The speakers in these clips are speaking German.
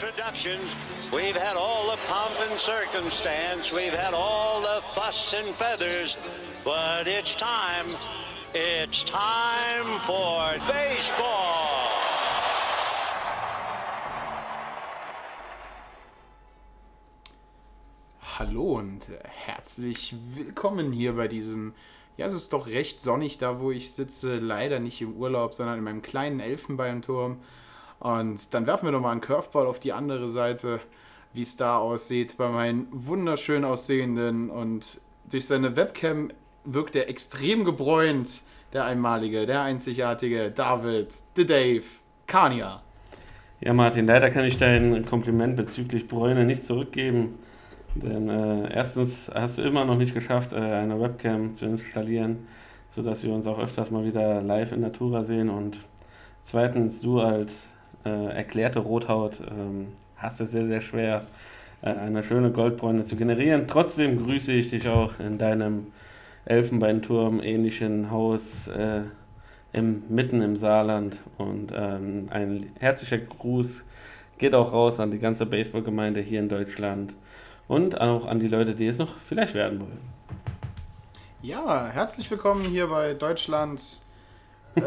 Introductions. We've had all the pomp and circumstance. We've had all the fuss and feathers. But it's time. It's time for baseball. Hallo und herzlich willkommen hier bei diesem, ja, es ist doch recht sonnig da, wo ich sitze, leider nicht im Urlaub, sondern in meinem kleinen Elfenbeinturm. Und dann werfen wir nochmal einen Curveball auf die andere Seite, wie es da aussieht bei meinen wunderschön aussehenden und durch seine Webcam wirkt er extrem gebräunt, der einmalige, der einzigartige David, The Dave, Kania. Ja, Martin, leider kann ich dein Kompliment bezüglich Bräune nicht zurückgeben. Denn äh, erstens hast du immer noch nicht geschafft, äh, eine Webcam zu installieren, sodass wir uns auch öfters mal wieder live in Natura sehen. Und zweitens, du als äh, erklärte Rothaut ähm, hast es sehr, sehr schwer, äh, eine schöne Goldbräune zu generieren. Trotzdem grüße ich dich auch in deinem Elfenbeinturm ähnlichen Haus äh, im, mitten im Saarland. Und ähm, ein herzlicher Gruß geht auch raus an die ganze Baseballgemeinde hier in Deutschland und auch an die Leute, die es noch vielleicht werden wollen. Ja, herzlich willkommen hier bei Deutschland. Äh,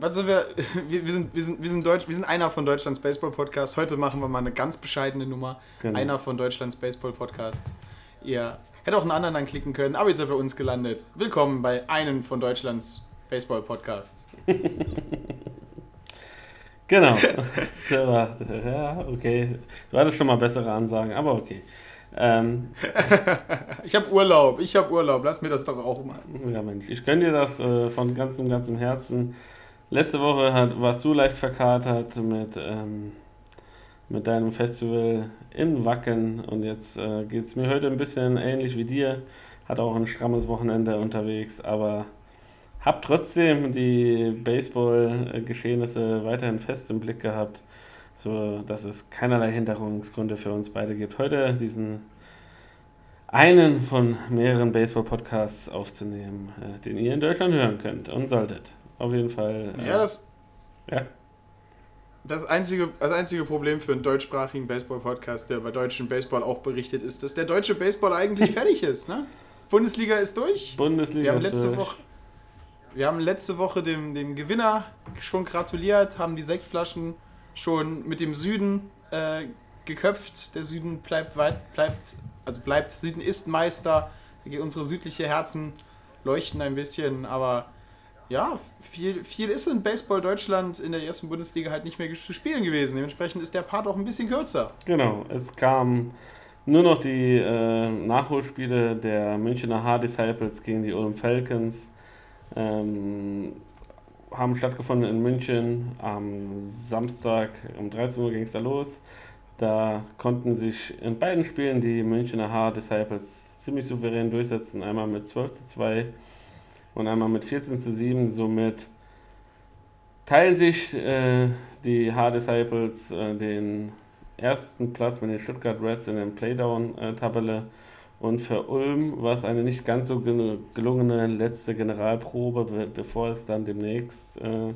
was sind wir? Wir, wir, sind, wir, sind, wir, sind Deutsch, wir sind einer von Deutschlands Baseball-Podcasts. Heute machen wir mal eine ganz bescheidene Nummer. Genau. Einer von Deutschlands Baseball-Podcasts. Ihr hättet auch einen anderen anklicken können, aber ihr seid bei uns gelandet. Willkommen bei einem von Deutschlands Baseball-Podcasts. Genau. ja, okay. Du hattest schon mal bessere Ansagen, aber okay. Ähm, Ich habe Urlaub, ich habe Urlaub. Lass mir das doch auch mal. ja, Mensch, ich gönne dir das äh, von ganzem, ganzem Herzen. Letzte Woche hat, warst du leicht verkatert mit, ähm, mit deinem Festival in Wacken und jetzt äh, geht es mir heute ein bisschen ähnlich wie dir. Hat auch ein strammes Wochenende unterwegs, aber hab trotzdem die Baseball-Geschehnisse weiterhin fest im Blick gehabt, so dass es keinerlei Hinderungsgründe für uns beide gibt, heute diesen einen von mehreren Baseball-Podcasts aufzunehmen, äh, den ihr in Deutschland hören könnt und solltet. Auf jeden Fall. äh, Ja, das, ja. das, einzige, das einzige Problem für einen deutschsprachigen Baseball-Podcast, der bei deutschem Baseball auch berichtet, ist, dass der deutsche Baseball eigentlich fertig ist. Ne? Bundesliga ist durch. Bundesliga. Wir haben ist letzte durch. Woche, wir haben letzte Woche dem, dem Gewinner schon gratuliert, haben die Sektflaschen schon mit dem Süden äh, geköpft. Der Süden bleibt weit, bleibt, also bleibt, Süden ist Meister. Unsere südliche Herzen leuchten ein bisschen, aber ja, viel, viel ist in Baseball Deutschland in der ersten Bundesliga halt nicht mehr zu spielen gewesen. Dementsprechend ist der Part auch ein bisschen kürzer. Genau, es kamen nur noch die äh, Nachholspiele der Münchner H-Disciples gegen die Ulm Falcons. Ähm, haben stattgefunden in München am Samstag um 13 Uhr ging es da los. Da konnten sich in beiden Spielen die Münchner H-Disciples ziemlich souverän durchsetzen. Einmal mit 12 zu 2 und einmal mit 14 zu 7. Somit teilen sich äh, die H-Disciples äh, den ersten Platz mit den Stuttgart Reds in der Playdown-Tabelle. Und für Ulm war es eine nicht ganz so gel- gelungene letzte Generalprobe, be bevor es dann demnächst äh,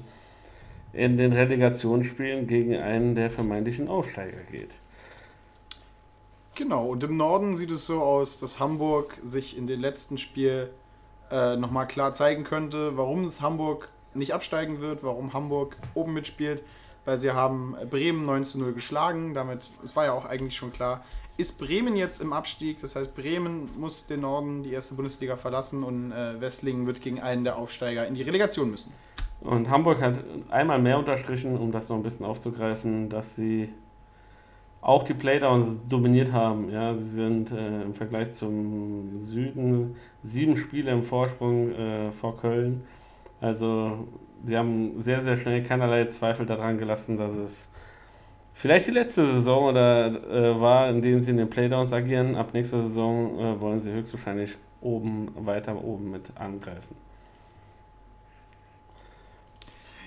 in den Relegationsspielen gegen einen der vermeintlichen Aufsteiger geht. Genau, und im Norden sieht es so aus, dass Hamburg sich in dem letzten Spiel äh, nochmal klar zeigen könnte, warum es Hamburg nicht absteigen wird, warum Hamburg oben mitspielt, weil sie haben Bremen 9 zu 0 geschlagen, damit, es war ja auch eigentlich schon klar, ist Bremen jetzt im Abstieg, das heißt Bremen muss den Norden, die erste Bundesliga verlassen und äh, Wesslingen wird gegen einen der Aufsteiger in die Relegation müssen. Und Hamburg hat einmal mehr unterstrichen, um das noch ein bisschen aufzugreifen, dass sie auch die Playdowns dominiert haben. Ja, sie sind äh, im Vergleich zum Süden sieben Spiele im Vorsprung äh, vor Köln. Also sie haben sehr, sehr schnell keinerlei Zweifel daran gelassen, dass es vielleicht die letzte Saison oder äh, war, in dem sie in den Playdowns agieren. Ab nächster Saison äh, wollen sie höchstwahrscheinlich oben, weiter oben mit angreifen.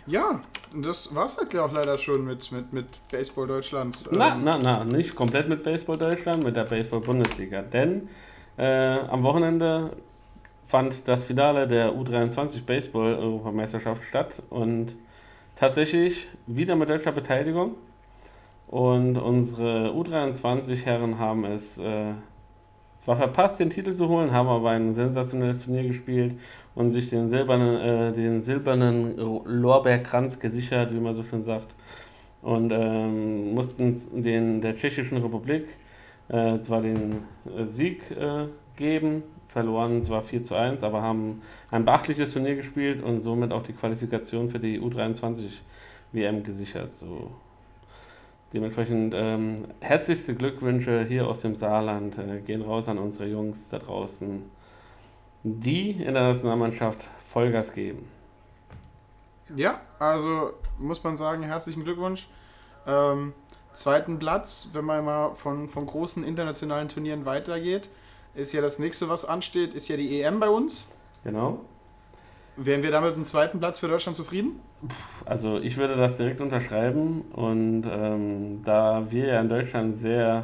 Ja, das war es halt auch leider schon mit, mit, mit Baseball Deutschland. Na, Ähm, na, na, nicht komplett mit Baseball Deutschland, mit der Baseball Bundesliga. Denn äh, am Wochenende fand das Finale der U23 Baseball Europameisterschaft statt und tatsächlich wieder mit deutscher Beteiligung. Und unsere U23 Herren haben es äh, zwar verpasst, den Titel zu holen, haben aber ein sensationelles Turnier gespielt und sich den silbernen, äh, den silbernen Lorbeerkranz gesichert, wie man so schön sagt. Und ähm, mussten den, der Tschechischen Republik äh, zwar den äh, Sieg äh, geben, verloren zwar 4 zu 1, aber haben ein beachtliches Turnier gespielt und somit auch die Qualifikation für die U23 WM gesichert. So. Dementsprechend ähm, herzlichste Glückwünsche hier aus dem Saarland äh, gehen raus an unsere Jungs da draußen, die in der Nationalmannschaft Vollgas geben. Ja, also muss man sagen, herzlichen Glückwunsch. Ähm, zweiten Platz, wenn man mal von, von großen internationalen Turnieren weitergeht, ist ja das nächste, was ansteht, ist ja die EM bei uns. Genau. Wären wir damit mit zweiten Platz für Deutschland zufrieden? Also ich würde das direkt unterschreiben und ähm, da wir ja in Deutschland sehr,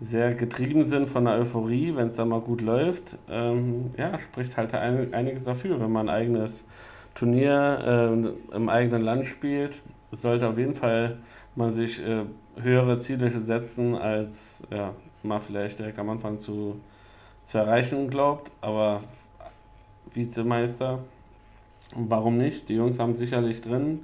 sehr getrieben sind von der Euphorie, wenn es dann mal gut läuft, ähm, ja, spricht halt ein, einiges dafür, wenn man ein eigenes Turnier ähm, im eigenen Land spielt, sollte auf jeden Fall man sich äh, höhere Ziele setzen, als ja, man vielleicht direkt am Anfang zu, zu erreichen glaubt, aber Vizemeister Warum nicht? Die Jungs haben sicherlich drin.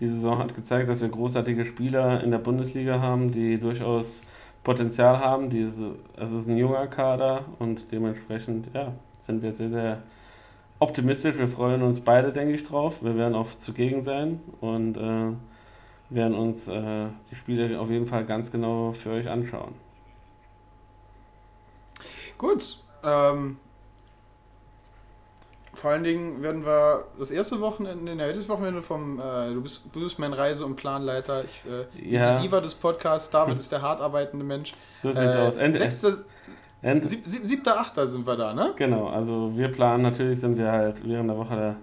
Die Saison hat gezeigt, dass wir großartige Spieler in der Bundesliga haben, die durchaus Potenzial haben. Diese, es ist ein junger Kader und dementsprechend ja, sind wir sehr, sehr optimistisch. Wir freuen uns beide, denke ich, drauf. Wir werden auch zugegen sein und äh, werden uns äh, die Spiele auf jeden Fall ganz genau für euch anschauen. Gut. Ähm, vor allen Dingen werden wir das erste Wochenende, nee, das Wochenende vom, äh, du, bist, du bist mein Reise- und Planleiter, ich, äh, Ja. die Diva des Podcasts, David ist der hart arbeitende Mensch. So sieht's aus. Ende, sechster, Ende, sieb, sieb, siebter, achter sind wir da, ne? Genau, also wir planen natürlich, sind wir halt während der Woche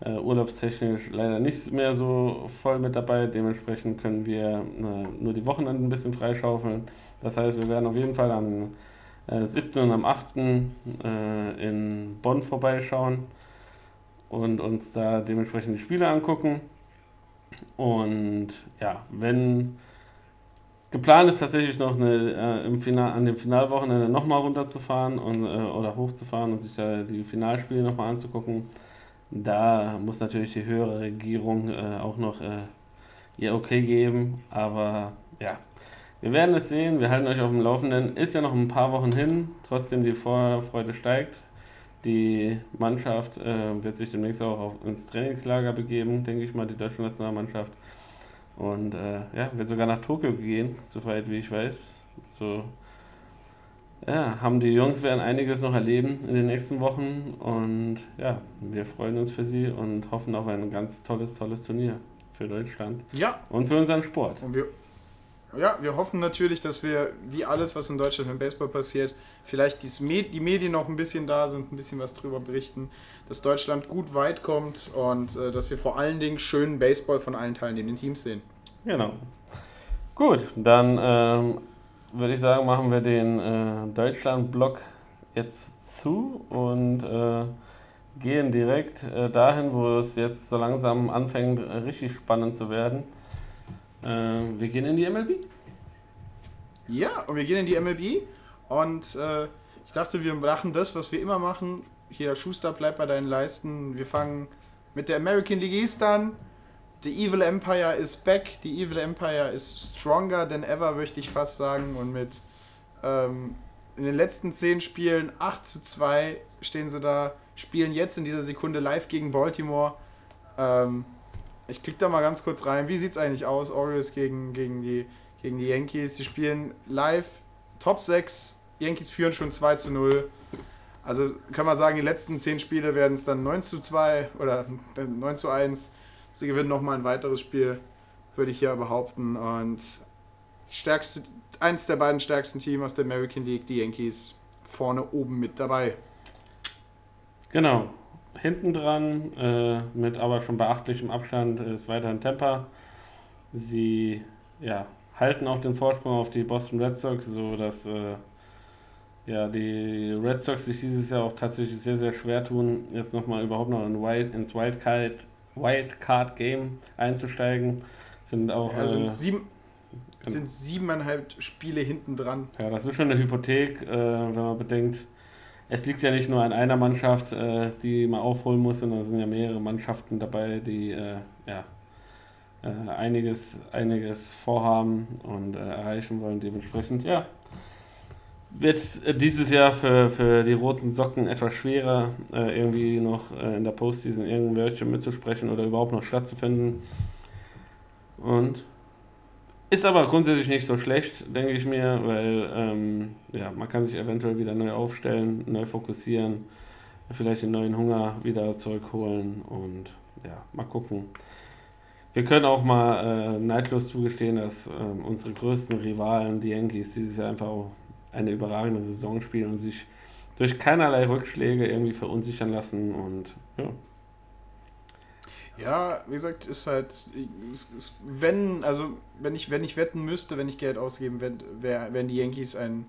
äh, urlaubstechnisch leider nicht mehr so voll mit dabei. Dementsprechend können wir äh, nur die Wochenenden ein bisschen freischaufeln. Das heißt, wir werden auf jeden Fall am äh, 7. und am 8. Äh, in Bonn vorbeischauen und uns da dementsprechend die Spiele angucken. Und ja, wenn Geplant ist tatsächlich noch eine, äh, im Final, an dem Finalwochenende nochmal runterzufahren und, äh, oder hochzufahren und sich da die Finalspiele nochmal anzugucken. Da muss natürlich die höhere Regierung äh, auch noch äh, ihr Okay geben. Aber ja, wir werden es sehen. Wir halten euch auf dem Laufenden. Ist ja noch ein paar Wochen hin. Trotzdem die Vorfreude steigt. Die Mannschaft äh, wird sich demnächst auch auf, ins Trainingslager begeben, denke ich mal, die deutsche Nationalmannschaft. Und äh, ja, wird sogar nach Tokio gehen, soweit wie ich weiß. So, ja, haben die Jungs werden einiges noch erleben in den nächsten Wochen. Und ja, wir freuen uns für sie und hoffen auf ein ganz tolles, tolles Turnier für Deutschland Ja, und für unseren Sport. und wir, ja, wir hoffen natürlich, dass wir, wie alles, was in Deutschland im Baseball passiert, vielleicht die Medien noch ein bisschen da sind, ein bisschen was drüber berichten, dass Deutschland gut weit kommt und äh, dass wir vor allen Dingen schönen Baseball von allen teilnehmenden Teams sehen. Genau. Gut, dann ähm, würde ich sagen, machen wir den äh, Deutschland-Block jetzt zu und äh, gehen direkt äh, dahin, wo es jetzt so langsam anfängt, äh, richtig spannend zu werden. Äh, wir gehen in die MLB. Ja, und wir gehen in die MLB und äh, ich dachte, wir machen das, was wir immer machen. Hier, Schuster, bleib bei deinen Leisten. Wir fangen mit der American League East an. The Evil Empire is back. The Evil Empire is stronger than ever, möchte ich fast sagen. Und mit ähm, in den letzten zehn Spielen 8 zu 2 stehen sie da, spielen jetzt in dieser Sekunde live gegen Baltimore. Ähm, ich klicke da mal ganz kurz rein. Wie sieht es eigentlich aus? Orioles gegen, gegen, die, gegen die Yankees. Sie spielen live Top 6. Yankees führen schon 2 zu 0. Also kann man sagen, die letzten 10 Spiele werden es dann 9 zu 2 oder 9 zu 1. Sie gewinnen nochmal ein weiteres Spiel, würde ich hier behaupten. Und stärkste, eins der beiden stärksten Teams aus der American League, die Yankees, vorne oben mit dabei. Genau. Hinten dran, äh, mit aber schon beachtlichem Abstand, ist weiterhin Tampa. Sie ja, halten auch den Vorsprung auf die Boston Red Sox, so dass äh, ja, die Red Sox sich dieses Jahr auch tatsächlich sehr, sehr schwer tun, jetzt nochmal überhaupt noch in Wild, ins Wildcard, Wildcard Game einzusteigen. Sind auch. Ja, sind, äh, sieben, sind siebeneinhalb Spiele hinten dran. Ja, das ist schon eine Hypothek, äh, wenn man bedenkt, es liegt ja nicht nur an einer Mannschaft, äh, die man aufholen muss, sondern es sind ja mehrere Mannschaften dabei, die äh, ja, äh, einiges, einiges vorhaben und äh, erreichen wollen. Dementsprechend, ja, wird es dieses Jahr für, für die roten Socken etwas schwerer, äh, irgendwie noch äh, in der Postseason irgendein Wörtchen mitzusprechen oder überhaupt noch stattzufinden. Und ist aber grundsätzlich nicht so schlecht, denke ich mir, weil ähm, ja, man kann sich eventuell wieder neu aufstellen, neu fokussieren, vielleicht den neuen Hunger wieder zurückholen und ja, mal gucken. Wir können auch mal äh, neidlos zugestehen, dass ähm, unsere größten Rivalen, die Yankees, dieses Jahr einfach auch eine überragende Saison spielen und sich durch keinerlei Rückschläge irgendwie verunsichern lassen und ja. Ja, wie gesagt, ist halt, ist, wenn, also wenn ich, wenn ich wetten müsste, wenn ich Geld ausgeben würde, wär, wären die Yankees ein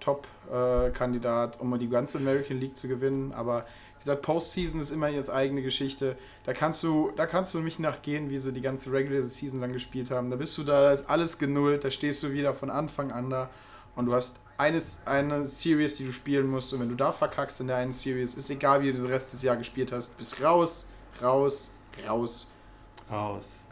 Top-Kandidat, äh, um die ganze American League zu gewinnen. Aber wie gesagt, Postseason ist immer ihre eigene Geschichte. Da kannst du, da kannst du mich nachgehen, wie sie die ganze Regular Season lang gespielt haben. Da bist du da, da ist alles genullt, da stehst du wieder von Anfang an da und du hast eines, eine Series, die du spielen musst. Und wenn du da verkackst in der einen Series, ist egal, wie du den Rest des Jahres gespielt hast, bist raus, raus, raus. Raus.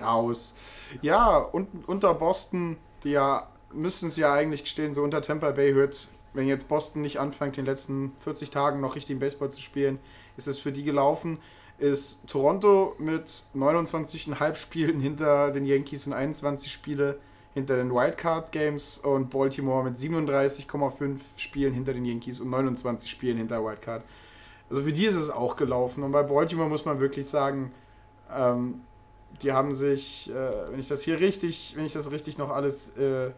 raus. Ja, und unter Boston, die ja, müssen es ja eigentlich gestehen, so unter Tampa Bay hört, wenn jetzt Boston nicht anfängt, in den letzten 40 Tagen noch richtig im Baseball zu spielen, ist es für die gelaufen. Ist Toronto mit 29,5 Spielen hinter den Yankees und 21 Spiele hinter den Wildcard Games und Baltimore mit 37,5 Spielen hinter den Yankees und 29 Spielen hinter Wildcard. Also für die ist es auch gelaufen. Und bei Baltimore muss man wirklich sagen, ähm, die haben sich, äh, wenn ich das hier richtig, wenn ich das richtig noch alles äh,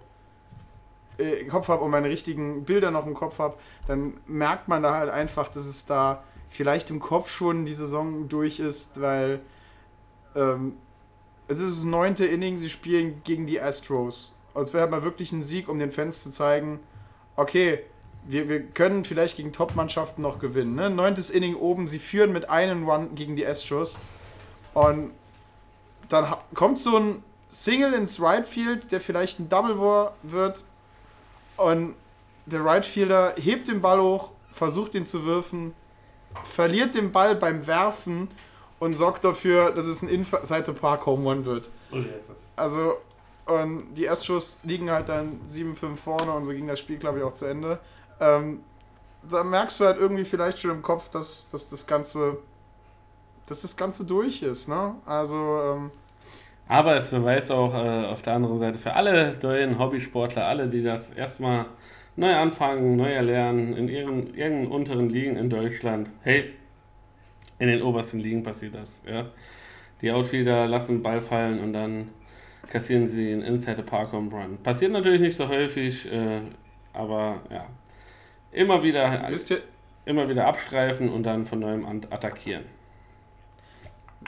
äh im Kopf habe und meine richtigen Bilder noch im Kopf habe, dann merkt man da halt einfach, dass es da vielleicht im Kopf schon die Saison durch ist, weil ähm, es ist das neunte Inning, sie spielen gegen die Astros. Also es wäre halt mal wirklich ein Sieg, um den Fans zu zeigen, okay, wir, wir können vielleicht gegen Top-Mannschaften noch gewinnen. Ne? Neuntes Inning oben, sie führen mit einem Run gegen die Astros. Und dann kommt so ein Single ins Right Field, der vielleicht ein Double War wird. Und der Right Fielder hebt den Ball hoch, versucht ihn zu wirfen, verliert den Ball beim Werfen und sorgt dafür, dass es ein Inside Park Home Run wird. Oh. Also, und die Astros liegen halt dann 7-5 vorne und so ging das Spiel, glaube ich, auch zu Ende ähm, da merkst du halt irgendwie vielleicht schon im Kopf, dass, dass das Ganze dass das Ganze durch ist, ne? Also, ähm, aber es beweist auch äh, auf der anderen Seite für alle neuen Hobbysportler, alle, die das erstmal neu anfangen, neu erlernen, in ihren irgendeinen unteren Ligen in Deutschland, hey, in den obersten Ligen passiert das, ja. Die Outfielder lassen Ball fallen und dann kassieren sie einen Inside the Park Home Run. Passiert natürlich nicht so häufig, äh, aber ja, Immer wieder, immer wieder abstreifen und dann von neuem attackieren.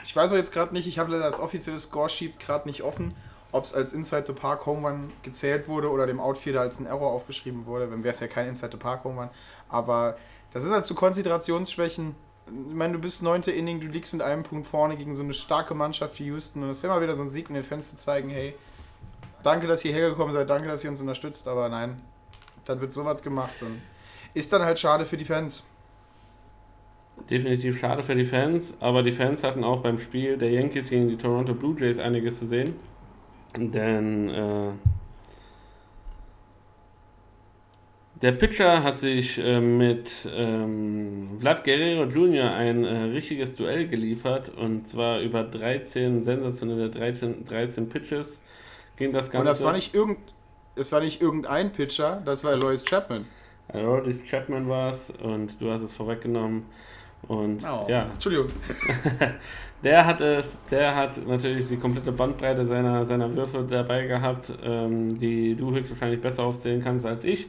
Ich weiß auch jetzt gerade nicht, ich habe leider das offizielle Score-Sheet gerade nicht offen, ob es als Inside the Park Home Run gezählt wurde oder dem Outfielder als ein Error aufgeschrieben wurde. Dann wäre es ja kein Inside the Park Home Run. Aber das sind halt so Konzentrationsschwächen. Ich meine, du bist neunte Inning, du liegst mit einem Punkt vorne gegen so eine starke Mannschaft wie Houston. Und es wäre mal wieder so ein Sieg, um den Fans zu zeigen, hey, danke, dass ihr hergekommen seid, danke, dass ihr uns unterstützt. Aber nein, dann wird sowas gemacht und ist dann halt schade für die Fans. Definitiv schade für die Fans, aber die Fans hatten auch beim Spiel der Yankees gegen die Toronto Blue Jays einiges zu sehen. Denn äh, der Pitcher hat sich äh, mit ähm, Vlad Guerrero Jr. ein äh, richtiges Duell geliefert und zwar über 13 sensationelle 13, 13 Pitches ging das Ganze. Und das war nicht irgend, das war nicht irgendein Pitcher, das war Lois Chapman. Rodis Chapman war es und du hast es vorweggenommen. Und Oh, ja, Entschuldigung. der hat es, der hat natürlich die komplette Bandbreite seiner, seiner Würfe dabei gehabt, ähm, die du höchstwahrscheinlich besser aufzählen kannst als ich.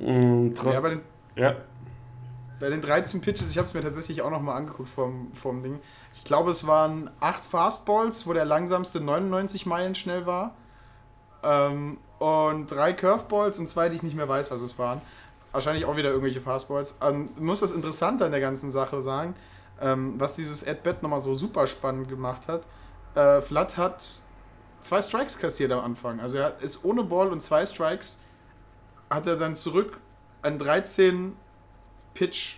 Ähm, trotz, Ja, bei den, ja, bei den 13 Pitches, ich habe es mir tatsächlich auch nochmal angeguckt vom, vom Ding. Ich glaube, es waren 8 Fastballs, wo der langsamste 99 Meilen schnell war. Ähm, und drei Curveballs und zwei, die ich nicht mehr weiß, was es waren. Wahrscheinlich auch wieder irgendwelche Fastballs. Ähm, muss das Interessante an der ganzen Sache sagen, ähm, was dieses At-Bat nochmal so super spannend gemacht hat. Äh, Flatt hat zwei Strikes kassiert am Anfang. Also er ist ohne Ball und zwei Strikes hat er dann zurück an 13 Pitch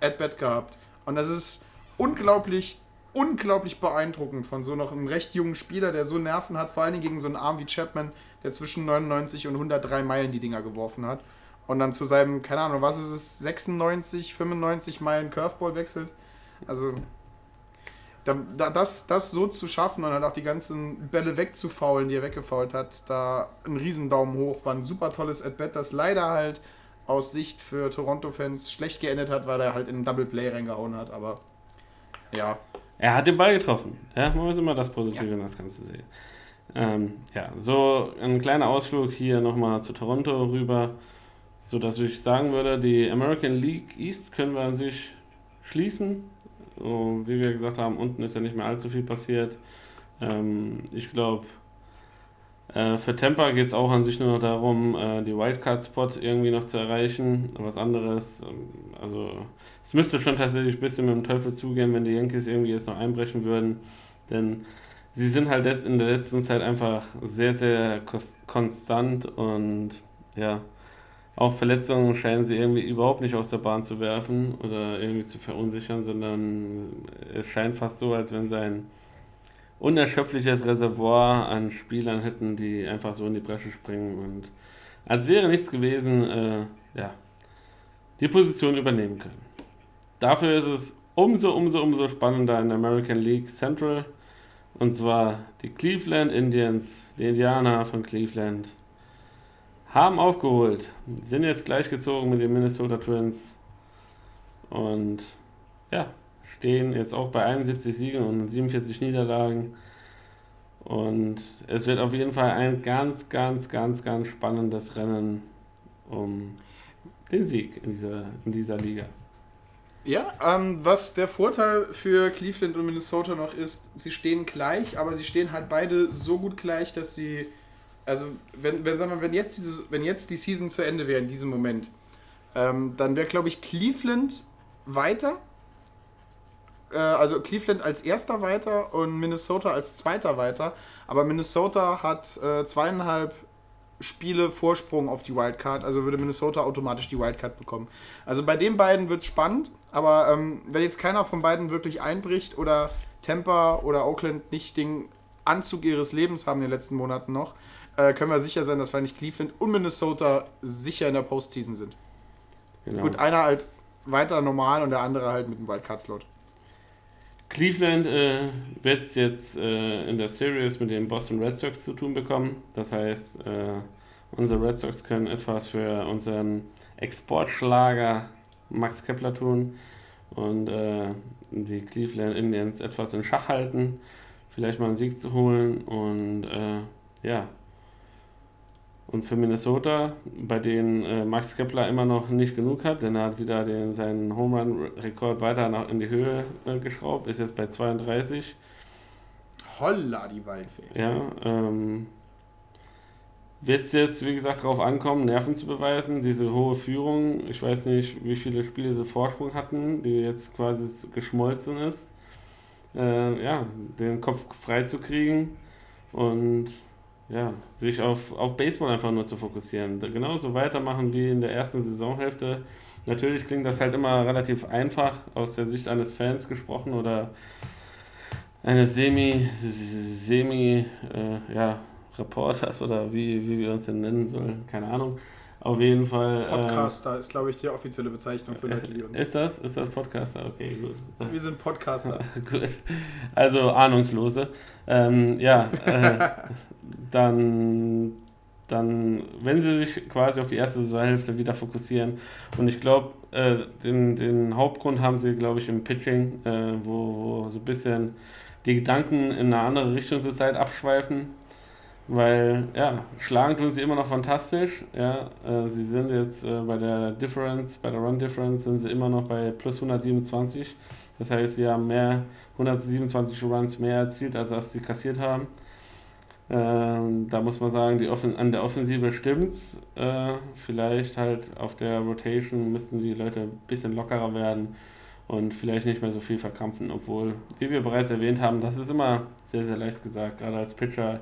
At-Bat gehabt. Und das ist unglaublich, unglaublich beeindruckend von so noch einem recht jungen Spieler, der so Nerven hat, vor allen Dingen gegen so einen Arm wie Chapman, der zwischen 99 und 103 Meilen die Dinger geworfen hat. Und dann zu seinem, keine Ahnung, was ist es, 96, 95 Meilen Curveball wechselt. Also, da, da, das, das so zu schaffen und halt auch die ganzen Bälle wegzufaulen, die er weggefault hat, da ein riesen Daumen hoch, war ein super tolles At-Bat, das leider halt aus Sicht für Toronto-Fans schlecht geendet hat, weil er halt in einen Double Play reingehauen hat, aber ja. Er hat den Ball getroffen. Ja, man muss immer das Positive in das Ganze sehen. Ähm, ja, so ein kleiner Ausflug hier nochmal zu Toronto rüber, so dass ich sagen würde, die American League East können wir an sich schließen. So, wie wir gesagt haben, unten ist ja nicht mehr allzu viel passiert. Ähm, ich glaube, äh, für Tampa geht es auch an sich nur noch darum, äh, die Wildcard-Spot irgendwie noch zu erreichen. Was anderes, ähm, also es müsste schon tatsächlich ein bisschen mit dem Teufel zugehen, wenn die Yankees irgendwie jetzt noch einbrechen würden. Denn sie sind halt in der letzten Zeit einfach sehr, sehr konstant und ja, auch Verletzungen scheinen sie irgendwie überhaupt nicht aus der Bahn zu werfen oder irgendwie zu verunsichern, sondern es scheint fast so, als wenn sie ein unerschöpfliches Reservoir an Spielern hätten, die einfach so in die Bresche springen und als wäre nichts gewesen, äh, ja, die Position übernehmen können. Dafür ist es umso, umso, umso spannender in der American League Central. Und zwar die Cleveland Indians, die Indianer von Cleveland, haben aufgeholt, sind jetzt gleichgezogen mit den Minnesota Twins und ja, stehen jetzt auch bei 71 Siegen und 47 Niederlagen. Und es wird auf jeden Fall ein ganz, ganz, ganz, ganz spannendes Rennen um den Sieg in dieser, in dieser Liga. Ja, ähm, was der Vorteil für Cleveland und Minnesota noch ist, sie stehen gleich, aber sie stehen halt beide so gut gleich, dass sie, also wenn, wenn, sagen wir, wenn, jetzt, dieses, wenn jetzt die Season zu Ende wäre in diesem Moment, ähm, dann wäre, glaube ich, Cleveland weiter. Äh, also Cleveland als erster weiter und Minnesota als zweiter weiter. Aber Minnesota hat äh, zweieinhalb Spiele Vorsprung auf die Wildcard, also würde Minnesota automatisch die Wildcard bekommen. Also bei den beiden wird es spannend, aber ähm, wenn jetzt keiner von beiden wirklich einbricht oder Tampa oder Oakland nicht den Anzug ihres Lebens haben in den letzten Monaten noch, äh, können wir sicher sein, dass wahrscheinlich Cleveland und Minnesota sicher in der Postseason sind. Genau. Gut, einer halt weiter normal und der andere halt mit dem Wildcard-Slot. Cleveland äh, wird jetzt äh, in der Series mit den Boston Red Sox zu tun bekommen. Das heißt, äh, unsere Red Sox können etwas für unseren Exportschlager Max Kepler tun und äh, die Cleveland Indians etwas in Schach halten, vielleicht mal einen Sieg zu holen und äh, ja. Und für Minnesota, bei denen äh, Max Kepler immer noch nicht genug hat, denn er hat wieder den, seinen Home Run-Rekord weiter nach, in die Höhe äh, geschraubt, ist jetzt bei 32. Holla, die Waldfee. Ja, ähm, wird es jetzt, wie gesagt, darauf ankommen, Nerven zu beweisen, diese hohe Führung. Ich weiß nicht, wie viele Spiele sie Vorsprung hatten, die jetzt quasi geschmolzen ist. Äh, ja, den Kopf frei zu kriegen und ja, sich auf, auf Baseball einfach nur zu fokussieren. Genauso weitermachen wie in der ersten Saisonhälfte. Natürlich klingt das halt immer relativ einfach aus der Sicht eines Fans gesprochen oder eines Semi, Semi, äh, ja, Reporters oder wie, wie wir uns denn nennen sollen, keine Ahnung. Auf jeden Fall. Podcaster ist, glaube ich, die offizielle Bezeichnung für Leute, die uns. Ist das? Ist das Podcaster? Okay, gut. Wir sind Podcaster. gut. Also Ahnungslose. Ähm, ja, äh, dann dann, wenn sie sich quasi auf die erste Saisonhälfte wieder fokussieren. Und ich glaube, äh, den, den Hauptgrund haben sie, glaube ich, im Pitching, äh, wo, wo so ein bisschen die Gedanken in eine andere Richtung zur Zeit abschweifen. Weil, ja, schlagen tun sie immer noch fantastisch. Ja, äh, sie sind jetzt äh, bei der Difference, bei der Run Difference sind sie immer noch bei plus 127. Das heißt, sie haben mehr, 127 Runs mehr erzielt, als was sie kassiert haben. Ähm, da muss man sagen, die Offen an der Offensive stimmt's. Äh, vielleicht halt auf der Rotation müssten die Leute ein bisschen lockerer werden und vielleicht nicht mehr so viel verkrampfen. Obwohl, wie wir bereits erwähnt haben, das ist immer sehr, sehr leicht gesagt, gerade als Pitcher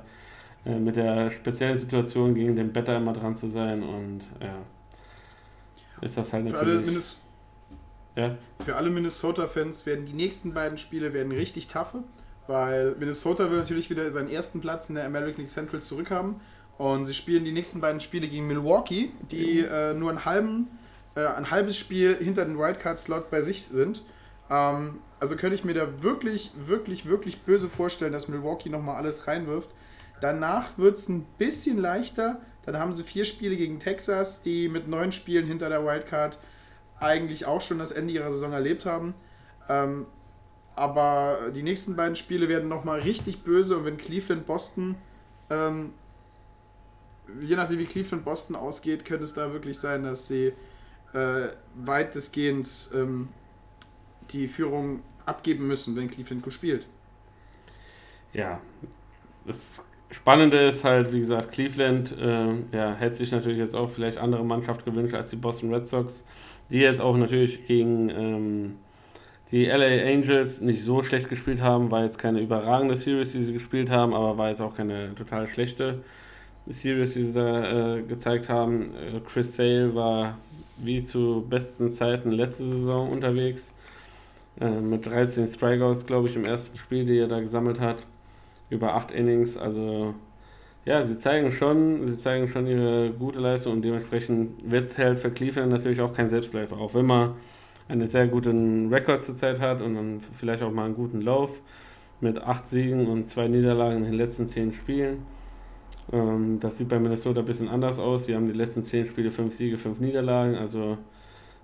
äh, mit der speziellen Situation gegen den Better immer dran zu sein und ja, ist das halt natürlich. Für alle, ja? Für alle Minnesota-Fans werden die nächsten beiden Spiele werden richtig taffe weil Minnesota will natürlich wieder seinen ersten Platz in der American League Central zurückhaben. Und sie spielen die nächsten beiden Spiele gegen Milwaukee, die mhm. äh, nur einen halben, äh, ein halbes Spiel hinter den Wildcard-Slot bei sich sind. Ähm, also könnte ich mir da wirklich, wirklich, wirklich böse vorstellen, dass Milwaukee nochmal alles reinwirft. Danach wird es ein bisschen leichter. Dann haben sie vier Spiele gegen Texas, die mit neun Spielen hinter der Wildcard eigentlich auch schon das Ende ihrer Saison erlebt haben. Ähm, aber die nächsten beiden Spiele werden nochmal richtig böse und wenn Cleveland Boston, ähm, je nachdem wie Cleveland Boston ausgeht, könnte es da wirklich sein, dass sie äh, weitestgehend ähm, die Führung abgeben müssen, wenn Cleveland gut spielt. Ja, das Spannende ist halt, wie gesagt, Cleveland äh, ja, hätte sich natürlich jetzt auch vielleicht andere Mannschaft gewünscht als die Boston Red Sox, die jetzt auch natürlich gegen ähm, die LA Angels nicht so schlecht gespielt haben, war jetzt keine überragende Series, die sie gespielt haben, aber war jetzt auch keine total schlechte Series, die sie da äh, gezeigt haben. Äh, Chris Sale war wie zu besten Zeiten letzte Saison unterwegs. Äh, mit 13 Strikeouts, glaube ich, im ersten Spiel, die er da gesammelt hat. Über 8 Innings. Also ja, sie zeigen schon, sie zeigen schon ihre gute Leistung und dementsprechend wird es halt für Cleveland natürlich auch kein Selbstläufer. Auch wenn man einen sehr guten Rekord zurzeit hat und dann vielleicht auch mal einen guten Lauf mit acht Siegen und zwei Niederlagen in den letzten zehn Spielen. Ähm, das sieht bei Minnesota ein bisschen anders aus. Sie haben die letzten zehn Spiele fünf Siege, fünf Niederlagen. Also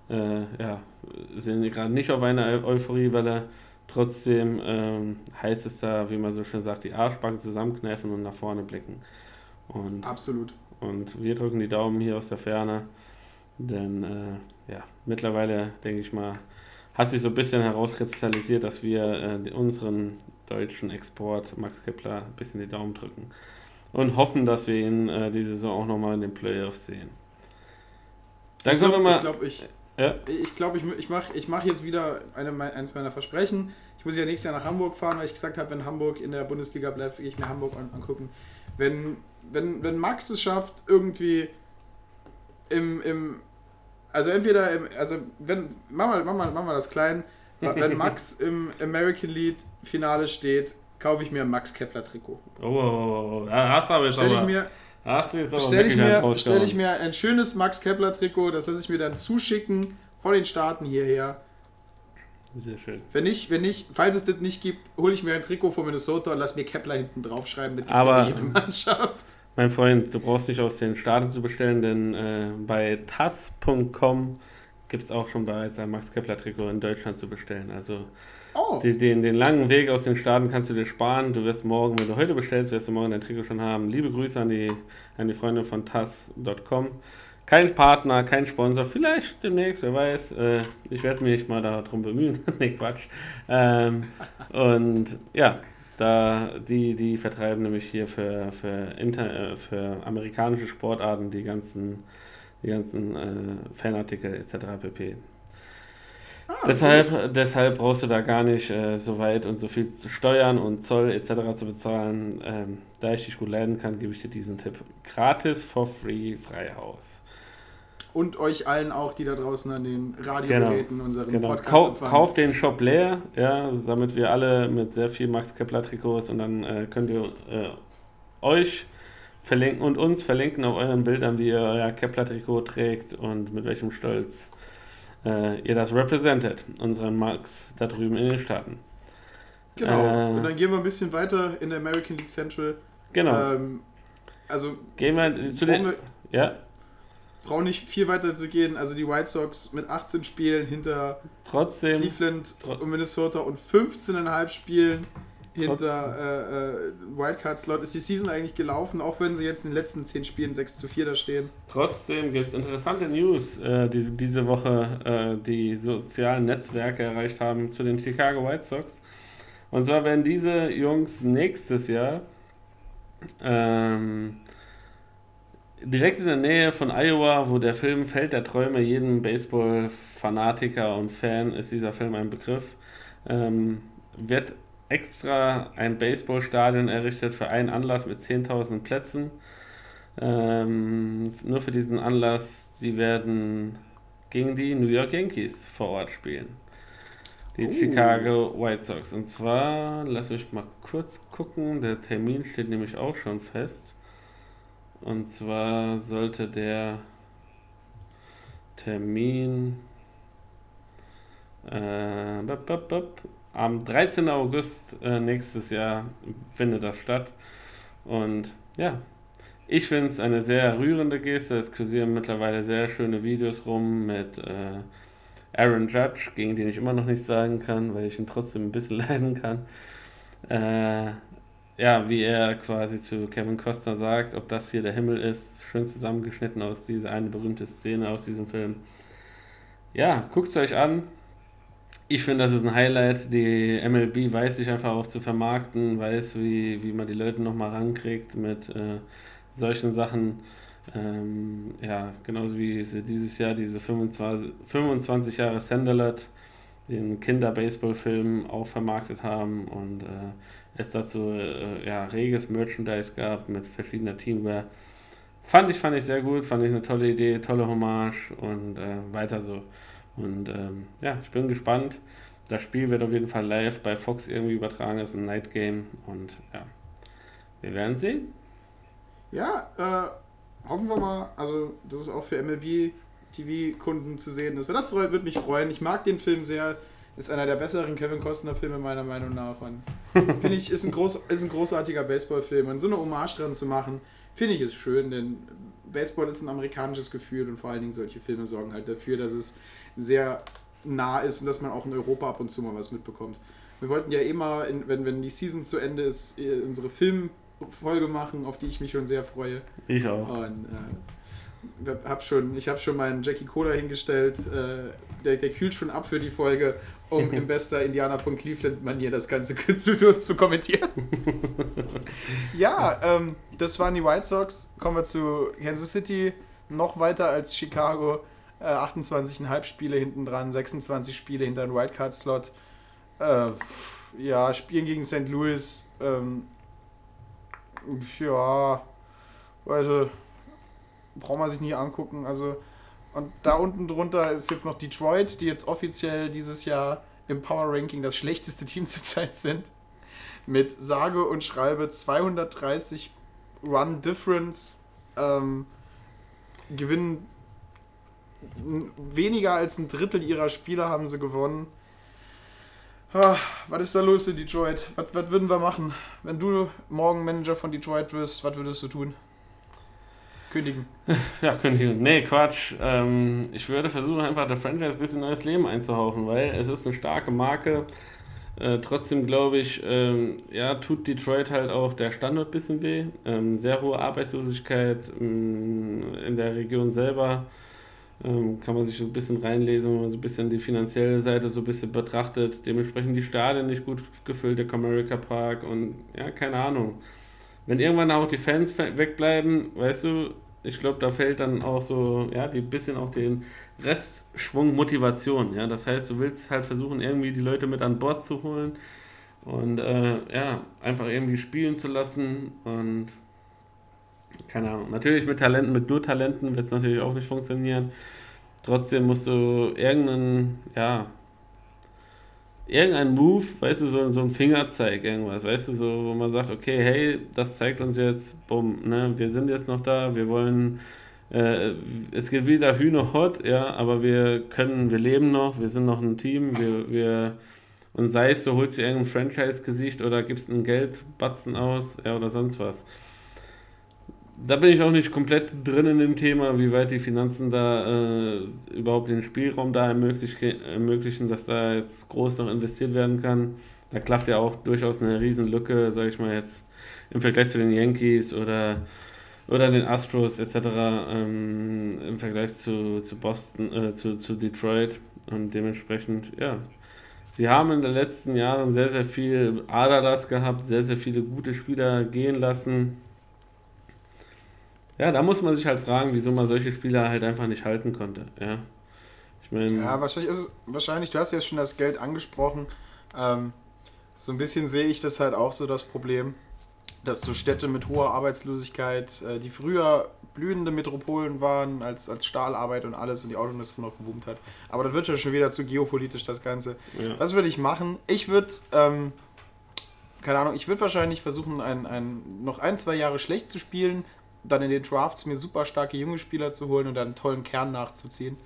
äh, ja, sind gerade nicht auf einer Euphoriewelle. Trotzdem ähm, heißt es da, wie man so schön sagt, die Arschbacken zusammenkneifen und nach vorne blicken. Und, Absolut. Und wir drücken die Daumen hier aus der Ferne, denn äh, ja, mittlerweile, denke ich mal, hat sich so ein bisschen herauskristallisiert, dass wir äh, unseren deutschen Export Max Kepler ein bisschen die Daumen drücken und hoffen, dass wir ihn äh, diese Saison auch nochmal in den Playoffs sehen. Dann ich glaube, glaub, ich, ja? ich, glaub, ich, ich mache ich mach jetzt wieder eine, eins meiner Versprechen. Ich muss ja nächstes Jahr nach Hamburg fahren, weil ich gesagt habe, wenn Hamburg in der Bundesliga bleibt, will ich mir Hamburg angucken. Wenn, wenn, wenn Max es schafft, irgendwie im, im also entweder, im, also wenn, mach mal, mach mal, mach mal das klein. Wenn Max im American Lead Finale steht, kaufe ich mir ein Max Kepler Trikot. Oh, oh, oh, oh. hast du hast du jetzt aber stell ich mir, stell ich mir ein schönes Max Kepler Trikot, das lasse ich mir dann zuschicken von den Staaten hierher. Sehr schön. Wenn nicht, wenn nicht, falls es das nicht gibt, hole ich mir ein Trikot von Minnesota und lass mir Kepler hinten draufschreiben. Das aber, jede Mannschaft. Mein Freund, du brauchst nicht aus den Staaten zu bestellen, denn äh, bei tas.com gibt es auch schon bereits ein Max Kepler Trikot in Deutschland zu bestellen. Also oh. die, den, den langen Weg aus den Staaten kannst du dir sparen. Du wirst morgen, wenn du heute bestellst, wirst du morgen dein Trikot schon haben. Liebe Grüße an die, an die Freunde von tas.com. Kein Partner, kein Sponsor, vielleicht demnächst, wer weiß. Äh, ich werde mich mal darum bemühen. nee, Quatsch. Ähm, und ja, da, die, die vertreiben nämlich hier für, für, Inter, äh, für amerikanische Sportarten die ganzen, die ganzen äh, Fanartikel etc. pp. Ah, deshalb, so. deshalb brauchst du da gar nicht äh, so weit und so viel zu steuern und Zoll etc. zu bezahlen. Ähm, da ich dich gut leiden kann, gebe ich dir diesen Tipp. Gratis for free Freihaus und euch allen auch, die da draußen an den Radiogeräten genau. unseren genau. Podcast Kau empfangen. Kauft den Shop leer, ja, damit wir alle mit sehr viel Max Kepler Trikots und dann äh, könnt ihr äh, euch verlinken und uns verlinken auf euren Bildern, wie ihr euer Kepler Trikot trägt und mit welchem Stolz äh, ihr das repräsentiert, unseren Max da drüben in den Staaten. Genau. Äh, und dann gehen wir ein bisschen weiter in der American League Central. Genau. Ähm, also Gehen wir zu den. brauchen wir Ja, brauchen nicht viel weiter zu gehen. Also die White Sox mit 18 Spielen hinter trotzdem. Cleveland tro- und Minnesota und 15,5 Spielen hinter äh, äh, Wildcard-Slot ist die Season eigentlich gelaufen, auch wenn sie jetzt in den letzten 10 Spielen 6 zu 4 da stehen. Trotzdem gibt es interessante News, äh, die diese Woche äh, die sozialen Netzwerke erreicht haben zu den Chicago White Sox. Und zwar werden diese Jungs nächstes Jahr ähm, direkt in der Nähe von Iowa, wo der Film Feld der Träume jedem Baseball-Fanatiker und Fan ist dieser Film ein Begriff, ähm, wird extra ein Baseballstadion errichtet für einen Anlass mit 10.000 Plätzen. Ähm, nur für diesen Anlass, sie werden gegen die New York Yankees vor Ort spielen. Die Oh. Chicago White Sox. Und zwar, lass mich mal kurz gucken, der Termin steht nämlich auch schon fest. Und zwar sollte der Termin äh, am 13. August äh, nächstes Jahr findet das statt. Und ja, ich finde es eine sehr rührende Geste. Es kursieren mittlerweile sehr schöne Videos rum mit äh, Aaron Judge, gegen den ich immer noch nichts sagen kann, weil ich ihn trotzdem ein bisschen leiden kann. Äh, ja, wie er quasi zu Kevin Costner sagt, ob das hier der Himmel ist, schön zusammengeschnitten aus dieser eine berühmte Szene aus diesem Film. Ja, guckt es euch an. Ich finde, das ist ein Highlight. Die MLB weiß sich einfach auch zu vermarkten, weiß, wie, wie man die Leute nochmal rankriegt mit äh, solchen Sachen. Ähm, ja, genauso wie sie dieses Jahr diese 25, 25 Jahre Sanderlet, den Kinder-Baseball-Film auch vermarktet haben und äh, es dazu äh, ja, reges Merchandise gab mit verschiedener Teamwear. Fand ich, fand ich sehr gut, fand ich eine tolle Idee, tolle Hommage und äh, weiter so. Und ähm, ja, ich bin gespannt. Das Spiel wird auf jeden Fall live bei Fox irgendwie übertragen, es ist ein Night Game und ja, wir werden sehen. Ja, äh, hoffen wir mal, also das ist auch für MLB TV-Kunden zu sehen. Das, das freut, wird mich freuen. Ich mag den Film sehr. Ist einer der besseren Kevin Costner-Filme meiner Meinung nach. Und finde ich, ist ein, groß, ist ein großartiger Baseballfilm. Und so eine Hommage dran zu machen, finde ich ist schön, denn Baseball ist ein amerikanisches Gefühl und vor allen Dingen solche Filme sorgen halt dafür, dass es sehr nah ist und dass man auch in Europa ab und zu mal was mitbekommt. Wir wollten ja immer, in, wenn, wenn die Season zu Ende ist, äh, unsere Filmfolge machen, auf die ich mich schon sehr freue. Ich auch. Und äh, hab schon, ich habe schon meinen Jackie Cola hingestellt. Äh, der, der kühlt schon ab für die Folge, um im bester Indianer von Cleveland-Manier das Ganze zu, zu, zu kommentieren. ja, ähm, das waren die White Sox. Kommen wir zu Kansas City. Noch weiter als Chicago. Äh, 28,5 Spiele hinten dran, 26 Spiele hinter einem Wildcard-Slot. Äh, ja, spielen gegen St. Louis. Ähm, ja, also braucht man sich nie angucken. Also, und da unten drunter ist jetzt noch Detroit, die jetzt offiziell dieses Jahr im Power Ranking das schlechteste Team zurzeit sind. Mit sage und schreibe 230 Run Difference. Ähm, gewinnen weniger als ein Drittel ihrer Spieler haben sie gewonnen. Ah, was ist da los in Detroit? Was, was würden wir machen? Wenn du morgen Manager von Detroit wirst, was würdest du tun? Kündigen. Ja, Kündigung. Nee, Quatsch. Ähm, ich würde versuchen, einfach der Franchise ein bisschen neues Leben einzuhauchen, weil es ist eine starke Marke. Äh, trotzdem glaube ich, ähm, ja, tut Detroit halt auch der Standort ein bisschen weh. Ähm, sehr hohe Arbeitslosigkeit ähm, in der Region selber. Ähm, kann man sich so ein bisschen reinlesen, wenn man so ein bisschen die finanzielle Seite so ein bisschen betrachtet. Dementsprechend die Stadien nicht gut gefüllt, der Comerica Park und ja, keine Ahnung. Wenn irgendwann auch die Fans wegbleiben, weißt du, ich glaube, da fällt dann auch so, ja, die bisschen auch den Restschwung Motivation. Ja, das heißt, du willst halt versuchen, irgendwie die Leute mit an Bord zu holen und äh, ja, einfach irgendwie spielen zu lassen und keine Ahnung. Natürlich mit Talenten, mit nur Talenten wird es natürlich auch nicht funktionieren. Trotzdem musst du irgendeinen, ja, irgendein Move, weißt du, so, so ein Fingerzeig, irgendwas, weißt du, so, wo man sagt, okay, hey, das zeigt uns jetzt, bumm, ne, wir sind jetzt noch da, wir wollen, äh, es geht wieder Hühner hot, ja, aber wir können, wir leben noch, wir sind noch ein Team, wir, wir, und sei es, du holst dir irgendein Franchise-Gesicht oder gibst einen Geldbatzen aus, ja, oder sonst was. Da bin ich auch nicht komplett drin in dem Thema, wie weit die Finanzen da äh, überhaupt den Spielraum da ermöglichen, dass da jetzt groß noch investiert werden kann. Da klafft ja auch durchaus eine Riesenlücke, sage ich mal jetzt, im Vergleich zu den Yankees oder, oder den Astros etc., ähm, im Vergleich zu, zu Boston, äh, zu, zu Detroit. Und dementsprechend, ja, sie haben in den letzten Jahren sehr, sehr viel Aderlass gehabt, sehr, sehr viele gute Spieler gehen lassen ja, da muss man sich halt fragen, wieso man solche Spieler halt einfach nicht halten konnte. Ja, ich meine. Ja, wahrscheinlich ist es, wahrscheinlich, du hast ja schon das Geld angesprochen. Ähm, so ein bisschen sehe ich das halt auch so das Problem, dass so Städte mit hoher Arbeitslosigkeit, äh, die früher blühende Metropolen waren, als, als Stahlarbeit und alles und die Autoindustrie noch geboomt hat. Aber das wird ja schon wieder zu geopolitisch, das Ganze. Ja. Was würde ich machen? Ich würde, ähm, keine Ahnung, ich würde wahrscheinlich versuchen, ein, ein, noch ein, zwei Jahre schlecht zu spielen, dann in den Drafts mir super starke junge Spieler zu holen und dann einen tollen Kern nachzuziehen.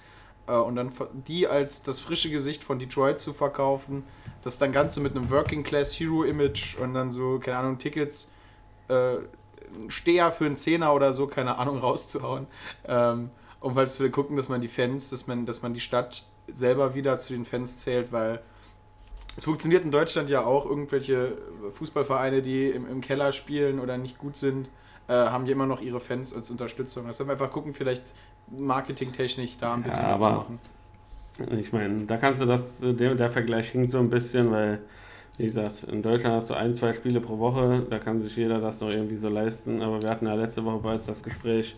Äh, und dann die als das frische Gesicht von Detroit zu verkaufen. Das dann Ganze mit einem Working Class Hero Image und dann so, keine Ahnung, Tickets, äh, Steher für einen Zehner oder so, keine Ahnung, rauszuhauen. Ähm, um halt zu gucken, dass man die Fans, dass man, dass man die Stadt selber wieder zu den Fans zählt, weil es funktioniert in Deutschland ja auch, irgendwelche Fußballvereine, die im, im Keller spielen oder nicht gut sind, äh, haben die immer noch ihre Fans als Unterstützung. Das wir einfach gucken, vielleicht marketingtechnisch da ein bisschen ja, was machen. Ich meine, da kannst du das, der, der Vergleich hinkt so ein bisschen, weil, wie gesagt, in Deutschland hast du ein, zwei Spiele pro Woche, da kann sich jeder das noch irgendwie so leisten. Aber wir hatten ja letzte Woche bereits das Gespräch,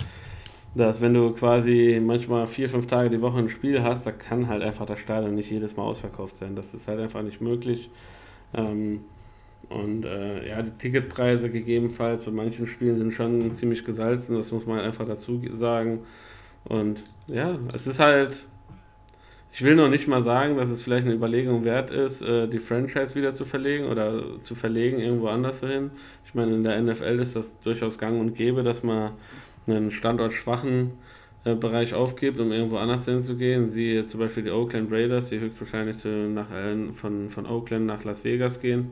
dass wenn du quasi manchmal vier, fünf Tage die Woche ein Spiel hast, da kann halt einfach das Stadion nicht jedes Mal ausverkauft sein. Das ist halt einfach nicht möglich. Ähm, und äh, ja, die Ticketpreise gegebenenfalls bei manchen Spielen sind schon ziemlich gesalzen, das muss man einfach dazu sagen. Und ja, es ist halt, ich will noch nicht mal sagen, dass es vielleicht eine Überlegung wert ist, äh, die Franchise wieder zu verlegen oder zu verlegen irgendwo anders hin. Ich meine, in der NFL ist das durchaus gang und gäbe, dass man einen standortschwachen äh, Bereich aufgibt, um irgendwo anders hinzugehen. Sie jetzt zum Beispiel die Oakland Raiders, die höchstwahrscheinlich zu, nach, von, von Oakland nach Las Vegas gehen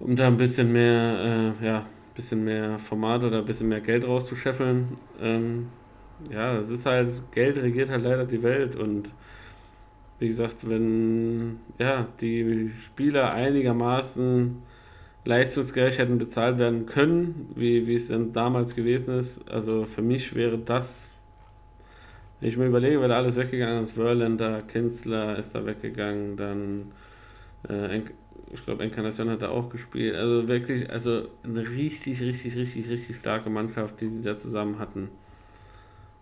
um da ein bisschen mehr, äh, ja, bisschen mehr Format oder ein bisschen mehr Geld rauszuscheffeln. Ähm, ja, es ist halt, Geld regiert halt leider die Welt und wie gesagt, wenn ja, die Spieler einigermaßen leistungsgerecht hätten bezahlt werden können, wie, wie es denn damals gewesen ist, also für mich wäre das, wenn ich mir überlege, wer da alles weggegangen ist, Verlander, Kinsler ist da weggegangen, dann äh, ich glaube, Encarnacion hat da auch gespielt. Also wirklich, also eine richtig, richtig, richtig, richtig starke Mannschaft, die die da zusammen hatten.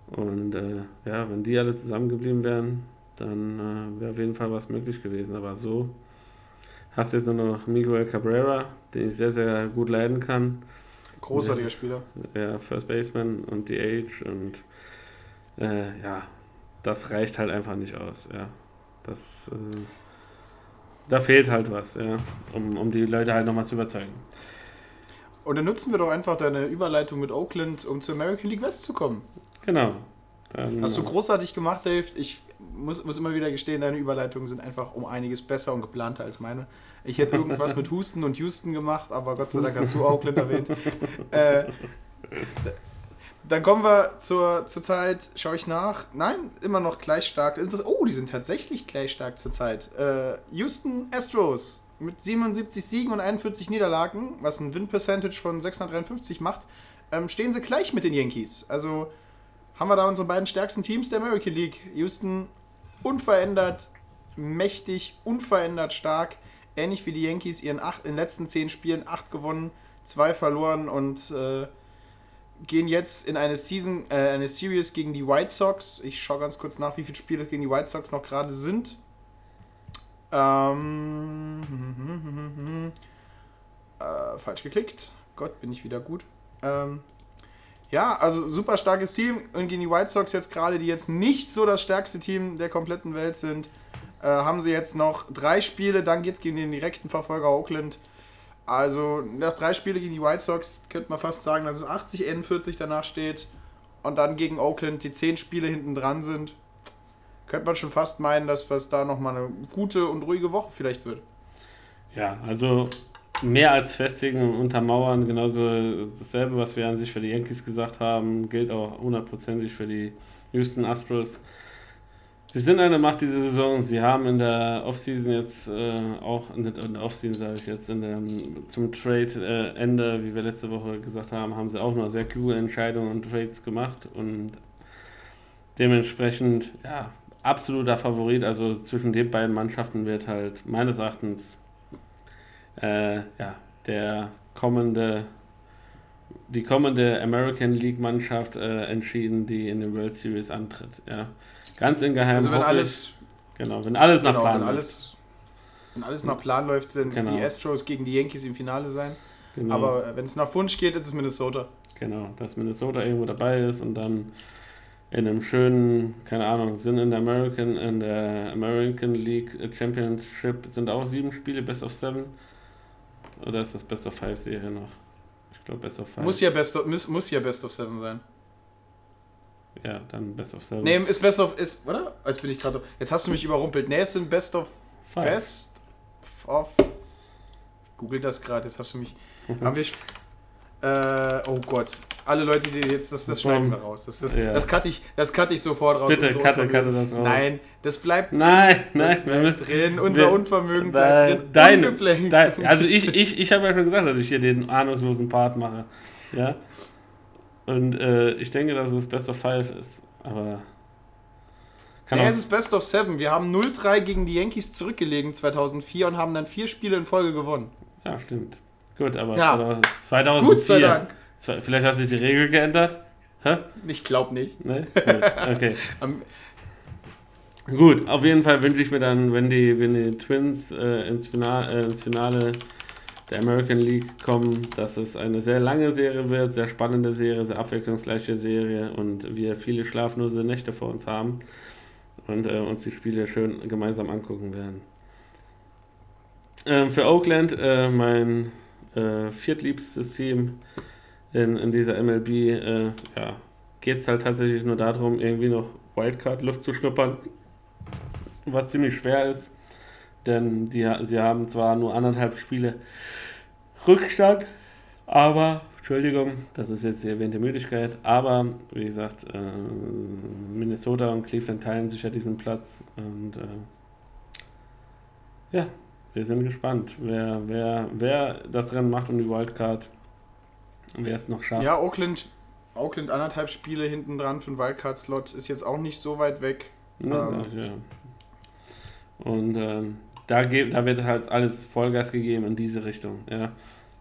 Und äh, ja, wenn die alle zusammengeblieben wären, dann äh, wäre auf jeden Fall was möglich gewesen. Aber so hast du jetzt nur noch Miguel Cabrera, den ich sehr, sehr gut leiden kann. Großartiger Spieler. Ja, First Baseman und die Age und äh, ja, das reicht halt einfach nicht aus. Ja, das. Da fehlt halt was, ja, um, um die Leute halt nochmal zu überzeugen. Und dann nutzen wir doch einfach deine Überleitung mit Oakland, um zur American League West zu kommen. Genau. Dann, Hast du großartig gemacht, Dave. Ich muss, muss immer wieder gestehen, deine Überleitungen sind einfach um einiges besser und geplanter als meine. Ich hätte irgendwas mit Houston und Houston gemacht, aber Gott sei Dank hast du Oakland erwähnt. äh, dann kommen wir zur, zur Zeit, schaue ich nach. Nein, immer noch gleich stark. Oh, die sind tatsächlich gleich stark zur Zeit. Äh, Houston Astros mit 77 Siegen und 41 Niederlagen, was ein Win-Percentage von 653 macht, ähm, stehen sie gleich mit den Yankees. Also haben wir da unsere beiden stärksten Teams der American League. Houston unverändert, mächtig, unverändert stark. Ähnlich wie die Yankees ihren acht, in den letzten zehn Spielen acht gewonnen, zwei verloren und äh, gehen jetzt in eine Season, äh, eine Series gegen die White Sox. Ich schaue ganz kurz nach, wie viele Spiele gegen die White Sox noch gerade sind. Ähm, äh, falsch geklickt. Gott, bin ich wieder gut. Ähm, ja, also super starkes Team. Und gegen die White Sox jetzt gerade, die jetzt nicht so das stärkste Team der kompletten Welt sind, äh, haben sie jetzt noch drei Spiele. Dann geht es gegen den direkten Verfolger Oakland. Also nach drei Spielen gegen die White Sox könnte man fast sagen, dass es 80, 41 danach steht. Und dann gegen Oakland die zehn Spiele hinten dran sind. Könnte man schon fast meinen, dass es da nochmal eine gute und ruhige Woche vielleicht wird. Ja, also mehr als festigen und untermauern. Genauso dasselbe, was wir an sich für die Yankees gesagt haben, gilt auch hundertprozentig für die Houston Astros. Sie sind eine Macht diese Saison. Sie haben in der Offseason jetzt äh, auch, in der Offseason sage ich jetzt, in der, zum Trade-Ende, äh, wie wir letzte Woche gesagt haben, haben sie auch noch sehr kluge Entscheidungen und Trades gemacht und dementsprechend, ja, absoluter Favorit. Also zwischen den beiden Mannschaften wird halt meines Erachtens äh, ja, der kommende, die kommende American League Mannschaft äh, entschieden, die in der World Series antritt. Ja. Ganz in Geheim. Also wenn alles, ich, genau, wenn alles nach genau, Plan wenn alles, wenn alles nach Plan läuft, wenn es Genau. die Astros gegen die Yankees im Finale sein. Genau. Aber äh, wenn es nach Wunsch geht, ist es Minnesota. Genau, dass Minnesota irgendwo dabei ist und dann in einem schönen, keine Ahnung, sind in der American, in der American League Championship sind auch sieben Spiele, Best of Seven. Oder ist das Best of Five Serie noch? Ich glaube Best of Five. Muss ja Best of, muss, muss ja Best of Seven sein. Ja, dann Best of Seven. Nee, ist Best of, ist, oder? Jetzt bin ich gerade. Jetzt hast du mich überrumpelt. Nee, es sind Best of, Five. Best of. Google das gerade, jetzt hast du mich. Mhm. Haben wir. Äh, oh Gott. Alle Leute, die jetzt, das, das schneiden wir raus. Das, das, Ja. das cutte ich, das cutte ich sofort raus. Bitte, cutte, cutte das raus. Nein, das bleibt drin. Nein, nein, das wir bleibt müssen. drin. Unser wir- Unvermögen bleibt drin. Dein, dein, also ich, ich, ich habe ja schon gesagt, dass ich hier den ahnungslosen Part mache. Ja. Und äh, ich denke, dass es Best of Five ist. Aber. Kann Nee, auch, es ist Best of Seven. Wir haben 0-3 gegen die Yankees zurückgelegen 2004 und haben dann vier Spiele in Folge gewonnen. ja, stimmt. Gut, aber Ja. 2004. Gut sei Dank. Vielleicht hat sich die Regel geändert. Hä? Ich glaube nicht. Ne? Gut, okay. Gut, auf jeden Fall wünsche ich mir dann, wenn die, wenn die Twins äh, ins, Finale, äh, ins Finale der American League kommen, dass es eine sehr lange Serie wird, sehr spannende Serie, sehr abwechslungsreiche Serie und wir viele schlaflose Nächte vor uns haben und äh, uns die Spiele schön gemeinsam angucken werden. Ähm, für Oakland, äh, mein äh, viertliebstes Team in, in dieser MLB, äh, ja, geht es halt tatsächlich nur darum, irgendwie noch Wildcard-Luft zu schnuppern, was ziemlich schwer ist, denn die, sie haben zwar nur anderthalb Spiele Rückstand, aber, Entschuldigung, das ist jetzt die erwähnte Müdigkeit, aber wie gesagt, äh, Minnesota und Cleveland teilen sich ja diesen Platz und äh, ja, wir sind gespannt, wer, wer, wer das Rennen macht um die Wildcard, wer es noch schafft. Ja, Oakland, Oakland anderthalb Spiele hinten dran für den Wildcard-Slot ist jetzt auch nicht so weit weg. Ne, Ähm. ich, ja. Und ähm, da, da wird halt alles Vollgas gegeben in diese Richtung. Ja.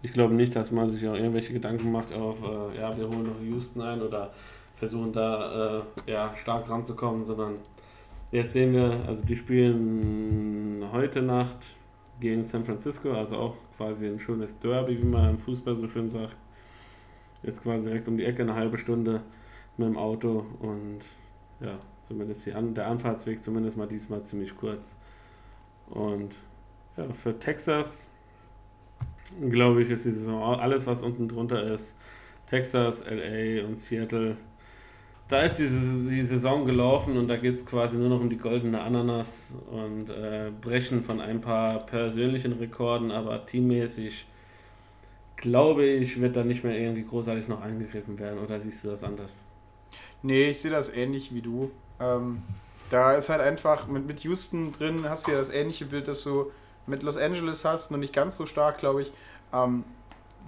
Ich glaube nicht, dass man sich auch irgendwelche Gedanken macht auf, äh, ja, wir holen noch Houston ein oder versuchen da äh, ja, stark ranzukommen, sondern jetzt sehen wir, also die spielen heute Nacht gegen San Francisco, also auch quasi ein schönes Derby, wie man im Fußball so schön sagt. Ist quasi direkt um die Ecke, eine halbe Stunde mit dem Auto und ja, zumindest die An der Anfahrtsweg zumindest mal diesmal ziemlich kurz. Und ja, für Texas glaube ich, ist die Saison alles, was unten drunter ist. Texas, LA und Seattle. Da ist diese, die Saison gelaufen und da geht es quasi nur noch um die goldene Ananas und äh, Brechen von ein paar persönlichen Rekorden, aber teammäßig glaube ich, wird da nicht mehr irgendwie großartig noch eingegriffen werden. Oder siehst du das anders? Nee, ich sehe das ähnlich wie du. Ähm, da ist halt einfach mit, mit Houston drin, hast du ja das ähnliche Bild, das du mit Los Angeles hast, nur nicht ganz so stark, glaube ich. Ähm,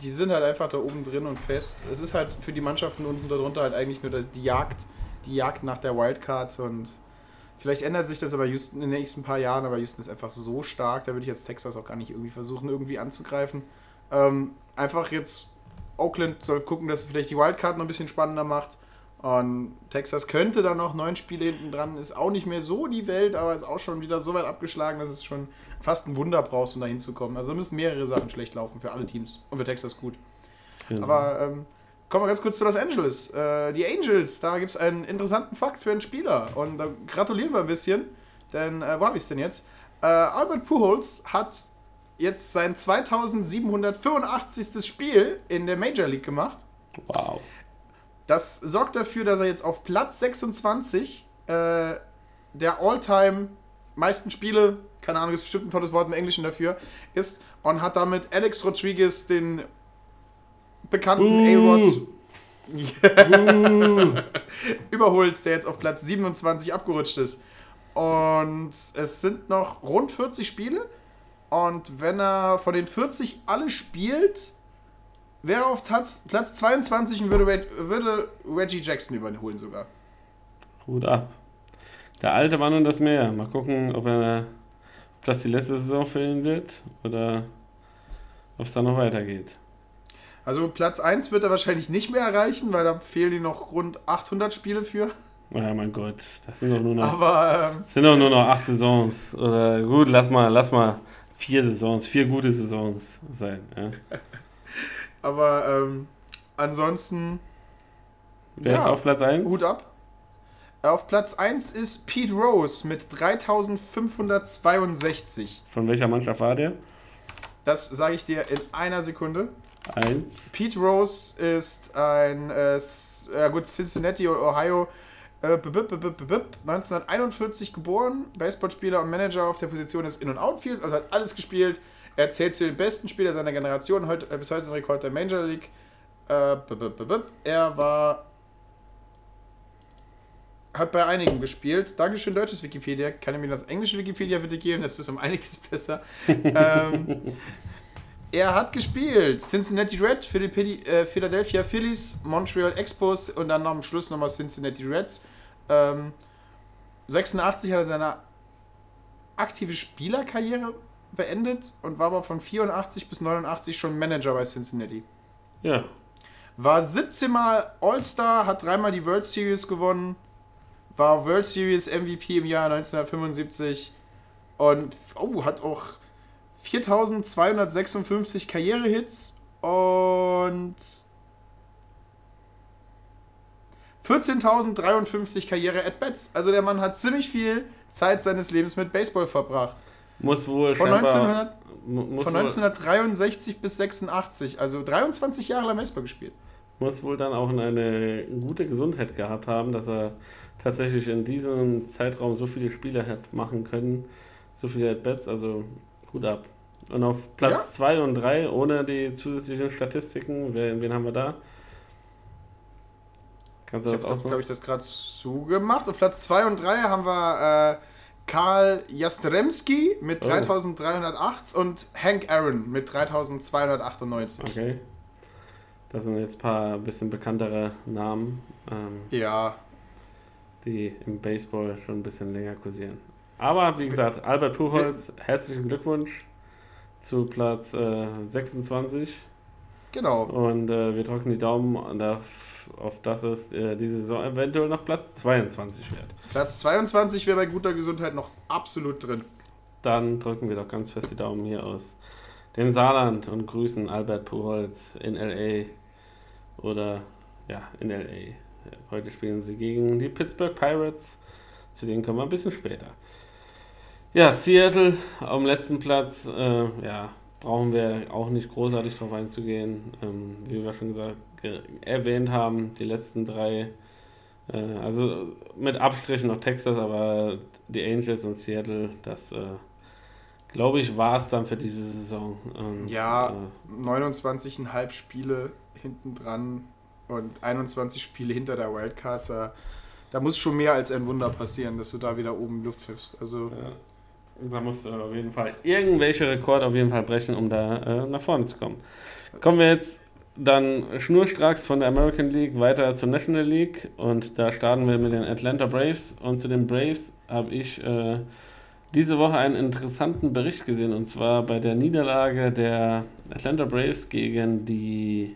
die sind halt einfach da oben drin und fest. Es ist halt für die Mannschaften unten darunter halt eigentlich nur die Jagd, die Jagd nach der Wildcard und vielleicht ändert sich das aber Houston in den nächsten paar Jahren, aber Houston ist einfach so stark, da würde ich jetzt Texas auch gar nicht irgendwie versuchen, irgendwie anzugreifen. Ähm, einfach jetzt Oakland soll gucken, dass es vielleicht die Wildcard noch ein bisschen spannender macht. Und Texas könnte dann noch neun Spiele hinten dran, ist auch nicht mehr so die Welt, aber ist auch schon wieder so weit abgeschlagen, dass es schon fast ein Wunder brauchst, um da hinzukommen. Also müssen mehrere Sachen schlecht laufen für alle Teams und für Texas gut. Genau. Aber ähm, kommen wir ganz kurz zu Los Angeles. Äh, die Angels, da gibt es einen interessanten Fakt für einen Spieler und da gratulieren wir ein bisschen, denn äh, wo habe ich es denn jetzt? Äh, Albert Pujols hat jetzt sein 2785. Spiel in der Major League gemacht. wow. Das sorgt dafür, dass er jetzt auf Platz 26 äh, der All-Time meisten Spiele, keine Ahnung, ist bestimmt ein tolles Wort im Englischen dafür, ist und hat damit Alex Rodriguez, den bekannten A-Rod, überholt, der jetzt auf Platz 27 abgerutscht ist. Und es sind noch rund 40 Spiele. Und wenn er von den 40 alle spielt, wäre auf Platz, Platz 22 und würde, würde Reggie Jackson überholen sogar. Hut ab. Der alte Mann und das Meer. Mal gucken, ob, er, ob das die letzte Saison für ihn wird oder ob es dann noch weitergeht. Also Platz 1 wird er wahrscheinlich nicht mehr erreichen, weil da fehlen ihm noch rund 800 Spiele für. Oh ja, mein Gott, das sind doch nur noch, Aber ähm, sind doch nur noch acht Saisons. Oder gut, lass mal, lass mal vier Saisons, vier gute Saisons sein. Ja. Aber ähm, ansonsten Wer Ja, ist auf Platz 1? Hut ab. Auf Platz 1 ist Pete Rose mit 3562. Von welcher Mannschaft war der? Das sage ich dir in einer Sekunde. Eins. Pete Rose ist ein äh, gut, Cincinnati, Ohio, äh, b- b- b- b- b- 1941 geboren, Baseballspieler und Manager auf der Position des In- und Outfields, also hat alles gespielt. Er zählt zu den besten Spielern seiner Generation, heute, äh, bis heute im Rekord der Major League. Äh, er war hat bei einigen gespielt. Dankeschön, deutsches Wikipedia. Kann ich mir das englische Wikipedia bitte geben? Das ist um einiges besser. ähm, er hat gespielt Cincinnati Red, äh, Philadelphia Phillies, Montreal Expos und dann noch am Schluss nochmal Cincinnati Reds. Ähm, 86 hat er seine aktive Spielerkarriere beendet und war aber von 84 bis 89 schon Manager bei Cincinnati. Ja, War 17 Mal All-Star, hat dreimal die World Series gewonnen, war World Series MVP im Jahr 1975 und oh, hat auch 4256 Karrierehits und 14.053 Karriere-At-Bats. Also der Mann hat ziemlich viel Zeit seines Lebens mit Baseball verbracht. Muss wohl Von, scheinbar, 1900, mu- muss, von wohl, 1963 bis 86, also 23 Jahre lang Baseball gespielt. muss wohl dann auch eine gute Gesundheit gehabt haben, dass er tatsächlich in diesem Zeitraum so viele Spiele hat machen können, so viele At-Bats, also Hut ab. Und auf Platz 2 und 3, ohne die zusätzlichen Statistiken, wer, wen haben wir da? Kannst du Ich das habe, auch glaube ich, das gerade zugemacht. Auf Platz 2 und 3 haben wir äh, Karl Jastremski mit Oh. 3308 und Hank Aaron mit 3298. Okay. Das sind jetzt ein paar bisschen bekanntere Namen, ähm, Ja, die im Baseball schon ein bisschen länger kursieren. Aber wie gesagt, Albert Puchholz, herzlichen Glückwunsch zu Platz äh, 26. genau. Und äh, wir drücken die Daumen auf, auf dass es äh, diese Saison eventuell noch Platz 22 wird. Platz 22 wäre bei guter Gesundheit noch absolut drin. Dann drücken wir doch ganz fest die Daumen hier aus dem Saarland und grüßen Albert Puchholz in LA. Oder ja, in LA. Heute spielen sie gegen die Pittsburgh Pirates. Zu denen kommen wir ein bisschen später. Ja, Seattle am letzten Platz. Äh, ja, brauchen wir auch nicht großartig drauf einzugehen. Ähm, wie wir schon gesagt, ge- erwähnt haben, die letzten drei. Äh, also mit Abstrichen noch Texas, aber die Angels und Seattle, das äh, glaube ich, war es dann für diese Saison. Und, Ja, Äh, 29,5 Spiele hinten dran und 21 Spiele hinter der Wildcard. Da, da muss schon mehr als ein Wunder passieren, dass du da wieder oben Luft pfiffst. Also, Ja. Da musst du auf jeden Fall irgendwelche Rekorde auf jeden Fall brechen, um da äh, nach vorne zu kommen. Kommen wir jetzt dann schnurstracks von der American League weiter zur National League. Und da starten wir mit den Atlanta Braves. Und zu den Braves habe ich äh, diese Woche einen interessanten Bericht gesehen. Und zwar bei der Niederlage der Atlanta Braves gegen die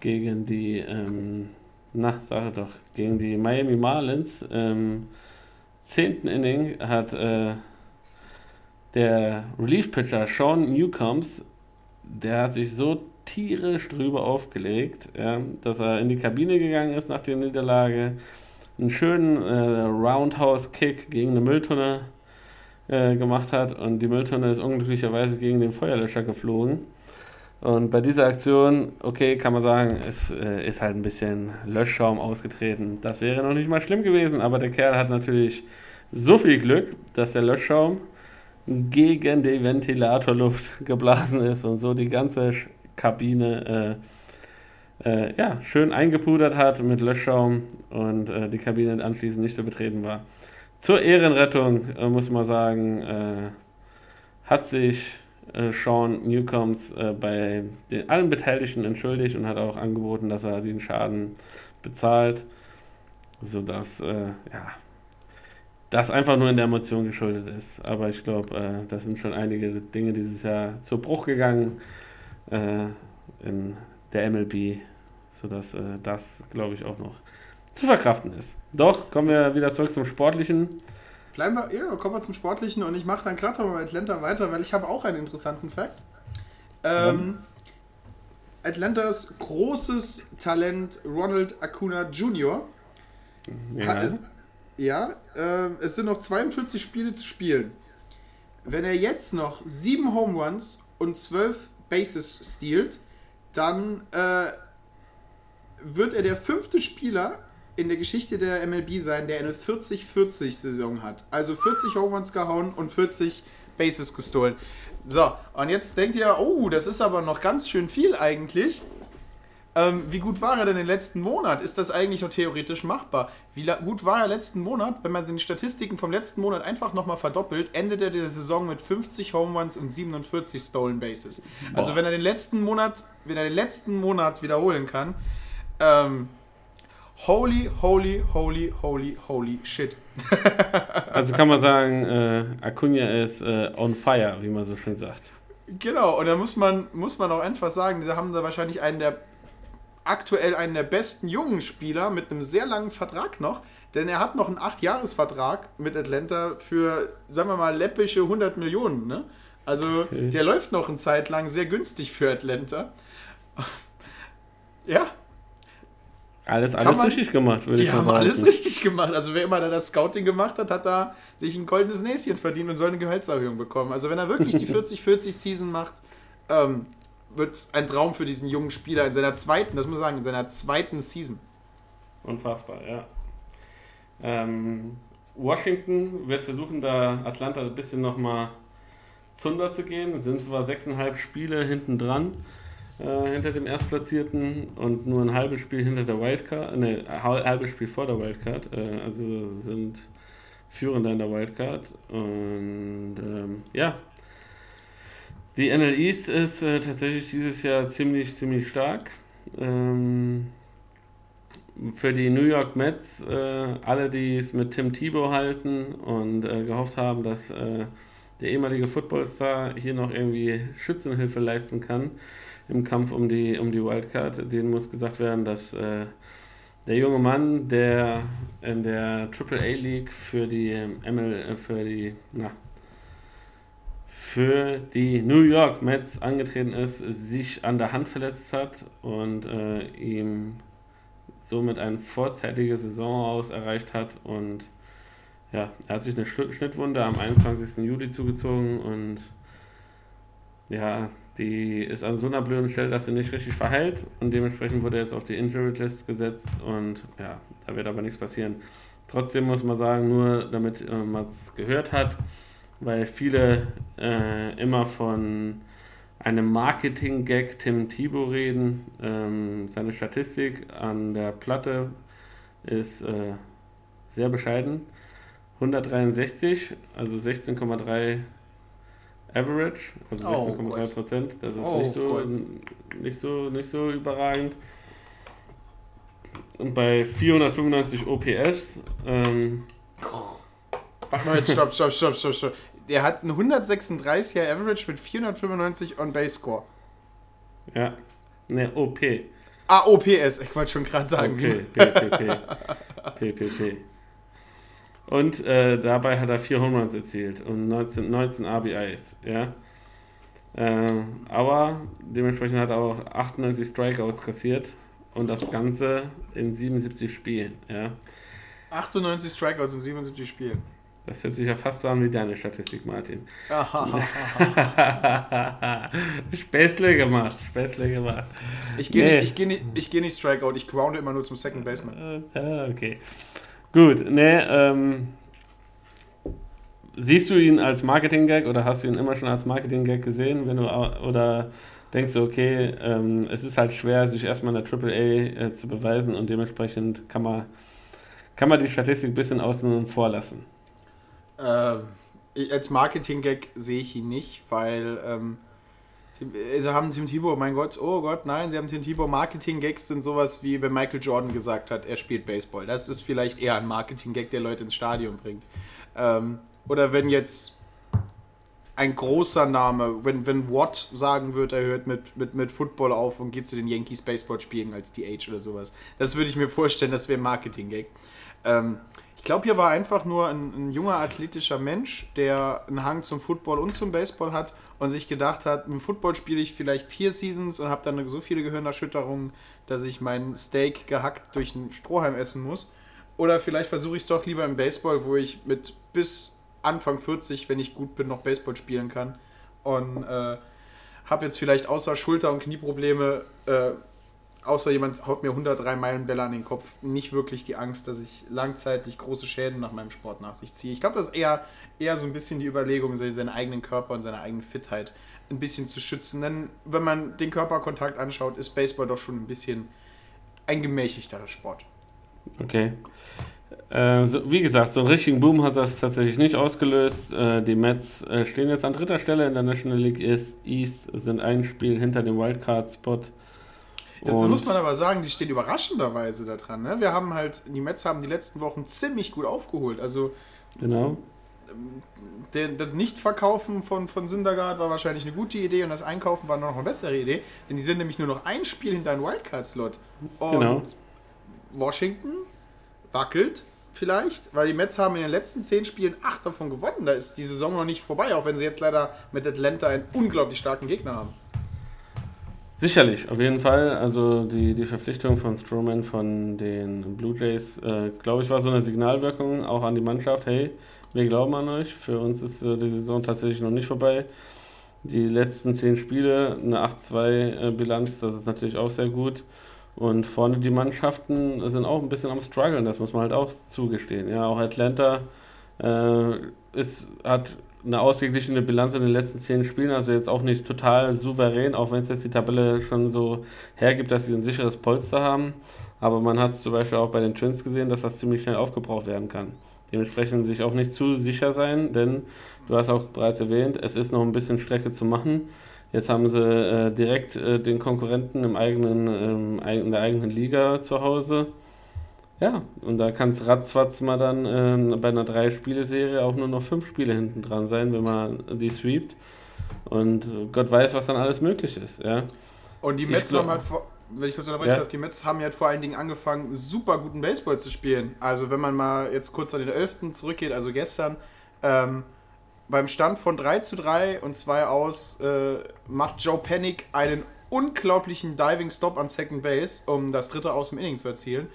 gegen die ähm, na sage doch gegen die Miami Marlins. Im zehnten Inning hat äh, der Relief-Pitcher Sean Newcombs, der hat sich so tierisch drüber aufgelegt, ja, dass er in die Kabine gegangen ist nach der Niederlage, einen schönen äh, Roundhouse-Kick gegen eine Mülltonne äh, gemacht hat und die Mülltonne ist unglücklicherweise gegen den Feuerlöscher geflogen. Und bei dieser Aktion, okay, kann man sagen, es äh, ist halt ein bisschen Löschschaum ausgetreten. Das wäre noch nicht mal schlimm gewesen, aber der Kerl hat natürlich so viel Glück, dass der Löschschaum gegen die Ventilatorluft geblasen ist und so die ganze Kabine äh, äh, ja, schön eingepudert hat mit Löschschaum und äh, die Kabine anschließend nicht zu betreten war. Zur Ehrenrettung äh, muss man sagen, äh, hat sich äh, Sean Newcombs bei den, allen Beteiligten entschuldigt und hat auch angeboten, dass er den Schaden bezahlt, sodass ja, das einfach nur in der Emotion geschuldet ist. Aber ich glaube, äh, das sind schon einige Dinge dieses Jahr zu Bruch gegangen äh, in der MLB, sodass äh, das, glaube ich, auch noch zu verkraften ist. Doch, kommen wir wieder zurück zum Sportlichen. Bleiben wir, ja, kommen wir zum Sportlichen und ich mache dann gerade mal Atlanta weiter, weil ich habe auch einen interessanten Fakt. Ähm, Atlantas großes Talent Ronald Acuna Jr. Ja. Hat, ja, äh, es sind noch 42 Spiele zu spielen. Wenn er jetzt noch 7 Home Runs und 12 Bases stiehlt, dann äh, wird er der fünfte Spieler in der Geschichte der MLB sein, der eine 40-40-Saison hat. Also 40 Home Runs gehauen und 40 Bases gestohlen. So, und jetzt denkt ihr, oh, das ist aber noch ganz schön viel eigentlich. Ähm, wie gut war er denn den letzten Monat? Ist das eigentlich noch theoretisch machbar? Wie gut war er letzten Monat? Wenn man seine Statistiken vom letzten Monat einfach nochmal verdoppelt, endet er der Saison mit 50 Home Runs und 47 Stolen Bases. Also Boah. Also wenn er den letzten Monat, wenn er den letzten Monat wiederholen kann, ähm, holy, holy, holy, holy, holy shit. also kann man sagen, äh, Acuna ist äh, on fire, wie man so schön sagt. Genau, und da muss man, muss man auch einfach sagen, da haben da wahrscheinlich einen der aktuell einen der besten jungen Spieler mit einem sehr langen Vertrag noch, denn er hat noch einen 8-Jahres-Vertrag mit Atlanta für, sagen wir mal, läppische 100 Millionen. Ne? Also okay. der läuft noch eine Zeit lang sehr günstig für Atlanta. ja. Alles, alles man, richtig gemacht, würde ich sagen. Die haben alles richtig gemacht. Also wer immer da das Scouting gemacht hat, hat da sich ein goldenes Näschen verdient und soll eine Gehaltserhöhung bekommen. Also wenn er wirklich die 40-40-Season macht, ähm, wird ein Traum für diesen jungen Spieler in seiner zweiten, das muss man sagen, in seiner zweiten Season. Unfassbar, ja. Ähm, Washington wird versuchen, da Atlanta ein bisschen nochmal Zunder zu gehen. Es sind zwar sechseinhalb Spiele hinten dran, äh, hinter dem Erstplatzierten und nur ein halbes Spiel hinter der Wildcard, ne, ein halbes Spiel vor der Wildcard. Äh, also sind Führender in der Wildcard. Und ähm, ja, die NL East ist äh, tatsächlich dieses Jahr ziemlich, ziemlich stark. Ähm, für die New York Mets, äh, alle, die es mit Tim Tebow halten und äh, gehofft haben, dass äh, der ehemalige Footballstar hier noch irgendwie Schützenhilfe leisten kann im Kampf um die, um die Wildcard, denen muss gesagt werden, dass äh, der junge Mann, der in der AAA League für die ML, äh, für die, na, für die New York Mets angetreten ist, sich an der Hand verletzt hat und äh, ihm somit eine vorzeitige Saison aus erreicht hat und ja, er hat sich eine Schnittwunde am 21. Juli zugezogen und ja, die ist an so einer blöden Stelle, dass sie nicht richtig verheilt und dementsprechend wurde er jetzt auf die Injury List gesetzt und ja, da wird aber nichts passieren. Trotzdem muss man sagen, nur damit äh, man es gehört hat, weil viele äh, immer von einem Marketing-Gag Tim Thibault reden. Ähm, seine Statistik an der Platte ist äh, sehr bescheiden. 163, also 16,3 Average, also 16,3 oh Prozent. Das ist oh nicht, so, nicht, so, nicht so überragend. Und bei 495 OPS. Ähm, Warte mal, jetzt stopp, stopp, stopp, stopp, stopp der hat einen 136er Average mit 495 On-Base-Score. Ja. Ne, OP. Ah, OPS. Ich wollte schon gerade sagen. OP, PPP. PPP. Und äh, dabei hat er 4 Home Runs erzielt und 19, 19 RBIs. Ja. Äh, aber dementsprechend hat er auch 98 Strikeouts kassiert und das Ganze in 77 Spielen. Ja. 98 Strikeouts in 77 Spielen. Das hört sich ja fast so an wie deine Statistik, Martin. Späßle gemacht, Späßle gemacht. Ich gehe nee. nicht, geh nicht, geh nicht Strikeout, ich grounde immer nur zum Second Baseman. Äh, okay. Gut, ne, ähm, siehst du ihn als Marketing-Gag oder hast du ihn immer schon als Marketing-Gag gesehen? Wenn du, oder denkst du, okay, ähm, es ist halt schwer, sich erstmal in der AAA äh, zu beweisen und dementsprechend kann man, kann man die Statistik ein bisschen außen vor lassen? Ähm, als Marketing-Gag sehe ich ihn nicht, weil ähm, sie haben Tim Thibault, mein Gott, oh Gott, nein, sie haben Tim Thibault. Marketing-Gags sind sowas wie, wenn Michael Jordan gesagt hat, er spielt Baseball. Das ist vielleicht eher ein Marketing-Gag, der Leute ins Stadion bringt. Ähm, oder wenn jetzt ein großer Name, wenn, wenn Watt sagen wird, er hört mit, mit, mit Football auf und geht zu den Yankees Baseball spielen als DH oder sowas. Das würde ich mir vorstellen, das wäre ein Marketing-Gag. Ähm, ich glaube, hier war einfach nur ein, ein, junger athletischer Mensch, der einen Hang zum Football und zum Baseball hat und sich gedacht hat, mit Football spiele ich vielleicht vier Seasons und habe dann so viele Gehirnerschütterungen, dass ich mein Steak gehackt durch einen Strohhalm essen muss. Oder vielleicht versuche ich es doch lieber im Baseball, wo ich mit bis Anfang 40, wenn ich gut bin, noch Baseball spielen kann. Und äh, habe jetzt vielleicht außer Schulter- und Knieprobleme, äh, außer jemand haut mir 103 Meilen Bälle an den Kopf, nicht wirklich die Angst, dass ich langzeitig große Schäden nach meinem Sport nach sich ziehe. Ich glaube, das ist eher, eher so ein bisschen die Überlegung, seinen eigenen Körper und seine eigene Fitheit ein bisschen zu schützen. Denn wenn man den Körperkontakt anschaut, ist Baseball doch schon ein bisschen ein gemächlichterer Sport. Okay. Äh, so, wie gesagt, so einen richtigen Boom hat das tatsächlich nicht ausgelöst. Äh, die Mets äh, stehen jetzt an dritter Stelle in der National League East, sind ein Spiel hinter dem Wildcard-Spot. Jetzt muss man aber sagen, die stehen überraschenderweise da dran. Ne? Wir haben halt, die Mets haben die letzten Wochen ziemlich gut aufgeholt. Also genau. Der, das Nichtverkaufen von, von Syndergaard war wahrscheinlich eine gute Idee und das Einkaufen war noch eine bessere Idee, denn die sind nämlich nur noch ein Spiel hinter einem Wildcard-Slot. Und genau. Washington wackelt vielleicht, weil die Mets haben in den letzten zehn Spielen acht davon gewonnen. Da ist die Saison noch nicht vorbei, auch wenn sie jetzt leider mit Atlanta einen unglaublich starken Gegner haben. Sicherlich, auf jeden Fall. Also die, die Verpflichtung von Strowman von den Blue Jays, äh, glaube ich, war so eine Signalwirkung auch an die Mannschaft. Hey, wir glauben an euch. Für uns ist äh, die Saison tatsächlich noch nicht vorbei. Die letzten zehn Spiele, eine 8-2-Bilanz, das ist natürlich auch sehr gut. Und vorne die Mannschaften sind auch ein bisschen am struggeln, das muss man halt auch zugestehen. Ja, auch Atlanta äh, ist, hat eine ausgeglichene Bilanz in den letzten zehn Spielen, also jetzt auch nicht total souverän, auch wenn es jetzt die Tabelle schon so hergibt, dass sie ein sicheres Polster haben. Aber man hat es zum Beispiel auch bei den Twins gesehen, dass das ziemlich schnell aufgebraucht werden kann. Dementsprechend sich auch nicht zu sicher sein, denn du hast auch bereits erwähnt, es ist noch ein bisschen Strecke zu machen. Jetzt haben sie äh, direkt äh, den Konkurrenten im eigenen, ähm, in der eigenen Liga zu Hause. Ja, und da kann es ratzfatz mal dann äh, bei einer Drei-Spiele-Serie auch nur noch fünf Spiele hinten dran sein, wenn man die sweept. Und Gott weiß, was dann alles möglich ist. Ja. Und die Mets haben halt vor, wenn ich kurz unterbrechen ja. die Mets haben halt vor allen Dingen angefangen, super guten Baseball zu spielen. Also wenn man mal jetzt kurz an den 11. zurückgeht, also gestern, ähm, beim Stand von 3 zu 3 und 2 aus äh, macht Joe Panic einen unglaublichen Diving Stop an Second Base, um das dritte aus dem Inning zu erzielen.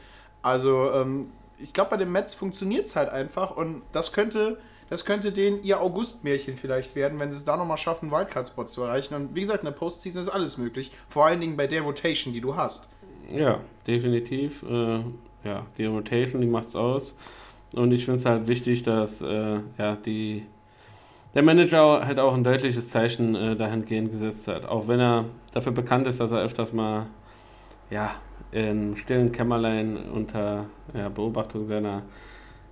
Also, ähm, ich glaube, bei den Mets funktioniert es halt einfach und das könnte, das könnte denen ihr August-Märchen vielleicht werden, wenn sie es da nochmal schaffen, Wildcard-Spot zu erreichen. Und wie gesagt, in der Postseason ist alles möglich. Vor allen Dingen bei der Rotation, die du hast. Ja, definitiv. Äh, ja, die Rotation, die macht's aus. Und ich finde es halt wichtig, dass äh, ja, die der Manager halt auch ein deutliches Zeichen äh, dahingehend gesetzt hat. Auch wenn er dafür bekannt ist, dass er öfters mal ja, in stillen Kämmerlein unter ja, Beobachtung seiner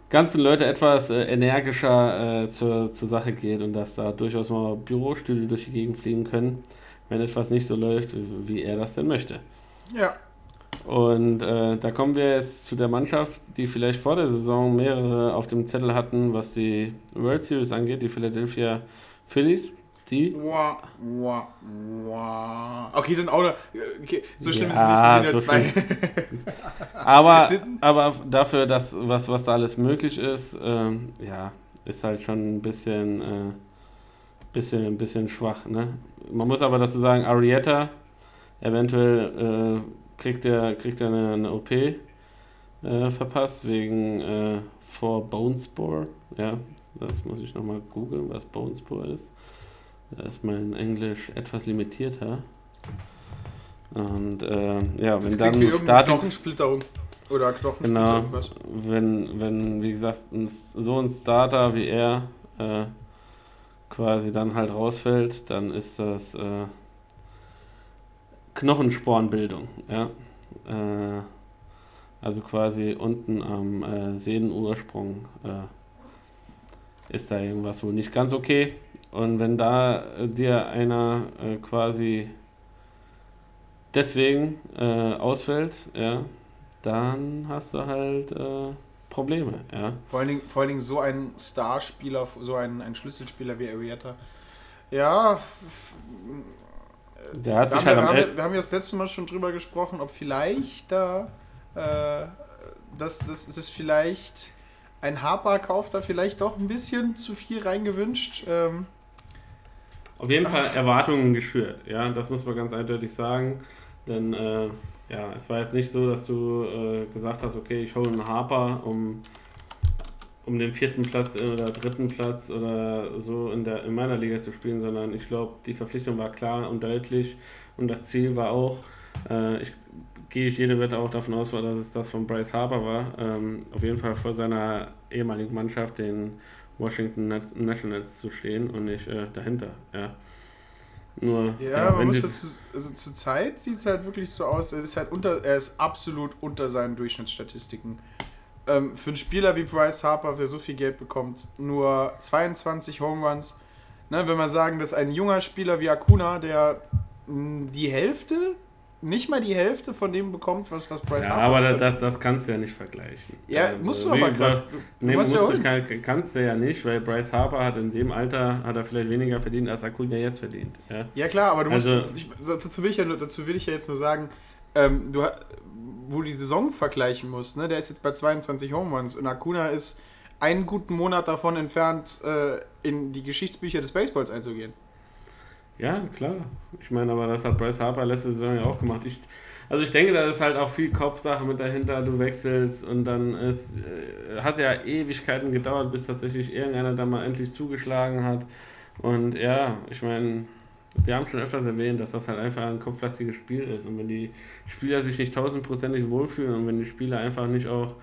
ganzen Leute etwas äh, energischer äh, zur, zur Sache geht und dass da durchaus mal Bürostühle durch die Gegend fliegen können, wenn etwas nicht so läuft, wie er das denn möchte. Ja, und äh, da kommen wir jetzt zu der Mannschaft, die vielleicht vor der Saison mehrere auf dem Zettel hatten, was die World Series angeht, die Philadelphia Phillies. Die. Wow, wow, wow. Okay, sind auch. Okay, so schlimm ja, ist es nicht, sind ja zwei. aber, aber dafür, dass, was, was da alles möglich ist, ähm, ja, ist halt schon ein bisschen, äh, bisschen, ein bisschen schwach. Ne? Man muss aber dazu sagen, Arietta eventuell. Äh, kriegt er, kriegt er eine, eine OP äh, verpasst wegen äh, vor Bonespore. Ja, das muss ich nochmal googeln, was Bonespore ist. Da ist mein Englisch etwas limitierter. Und äh, ja, das wenn dann wie Starting, Knochensplitterung oder Knochensplitterung. Genau, wenn, wenn, wie gesagt, ein, so ein Starter wie er äh, quasi dann halt rausfällt, dann ist das äh, Knochenspornbildung. Ja? Äh, also quasi unten am äh, Sehnenursprung äh, ist da irgendwas wohl nicht ganz okay. Und wenn da äh, dir einer äh, quasi deswegen äh, ausfällt, ja, dann hast du halt äh, Probleme, ja. Vor allen Dingen, vor allen Dingen so ein Starspieler, so ein, ein Schlüsselspieler wie Arietta. Ja, Der hat wir sich haben, halt wir, haben, wir haben ja das letzte Mal schon drüber gesprochen, ob vielleicht da, äh, dass das, das ist vielleicht ein Harper-Kauf da vielleicht doch ein bisschen zu viel reingewünscht. Ähm, Auf jeden Fall Erwartungen geschürt, ja, das muss man ganz eindeutig sagen. Denn äh, ja, es war jetzt nicht so, dass du äh, gesagt hast, okay, ich hole einen Harper, um, um den vierten Platz oder dritten Platz oder so in, der, in meiner Liga zu spielen, sondern ich glaube, die Verpflichtung war klar und deutlich und das Ziel war auch, äh, ich gehe ich jede Wette auch davon aus, dass es das von Bryce Harper war, ähm, auf jeden Fall vor seiner ehemaligen Mannschaft, den Washington Nationals zu stehen und nicht äh, dahinter. Ja. Nur, ja, man wenn muss die- dazu, also zur Zeit sieht es halt wirklich so aus, er ist halt unter, er ist absolut unter seinen Durchschnittsstatistiken. Ähm, für einen Spieler wie Bryce Harper, der so viel Geld bekommt, nur 22 Home Runs. Ne, wenn man sagen, dass ein junger Spieler wie Acuna, der mh, die Hälfte, nicht mal die Hälfte von dem bekommt, was, was Bryce ja, Harper aber das, das kannst du ja nicht vergleichen. Ja, Also, musst du aber du Nee, musst musst ja du, kann, kannst du ja nicht, weil Bryce Harper hat in dem Alter hat er vielleicht weniger verdient, als Acuna jetzt verdient. Ja? Ja klar, aber du musst, Also- ich, dazu, will ich ja, dazu will ich ja jetzt nur sagen, ähm, du, wo du die Saison vergleichen musst, ne, der ist jetzt bei 22 Home Runs und Acuna ist einen guten Monat davon entfernt, äh, in die Geschichtsbücher des Baseballs einzugehen. Ja, klar. Ich meine, aber das hat Bryce Harper letzte Saison ja auch gemacht. Ich, also ich denke, da ist halt auch viel Kopfsache mit dahinter. Du wechselst und dann ist, äh, hat ja Ewigkeiten gedauert, bis tatsächlich irgendeiner da mal endlich zugeschlagen hat. Und ja, ich meine, wir haben schon öfters erwähnt, dass das halt einfach ein kopflastiges Spiel ist. Und wenn die Spieler sich nicht tausendprozentig wohlfühlen und wenn die Spieler einfach nicht auch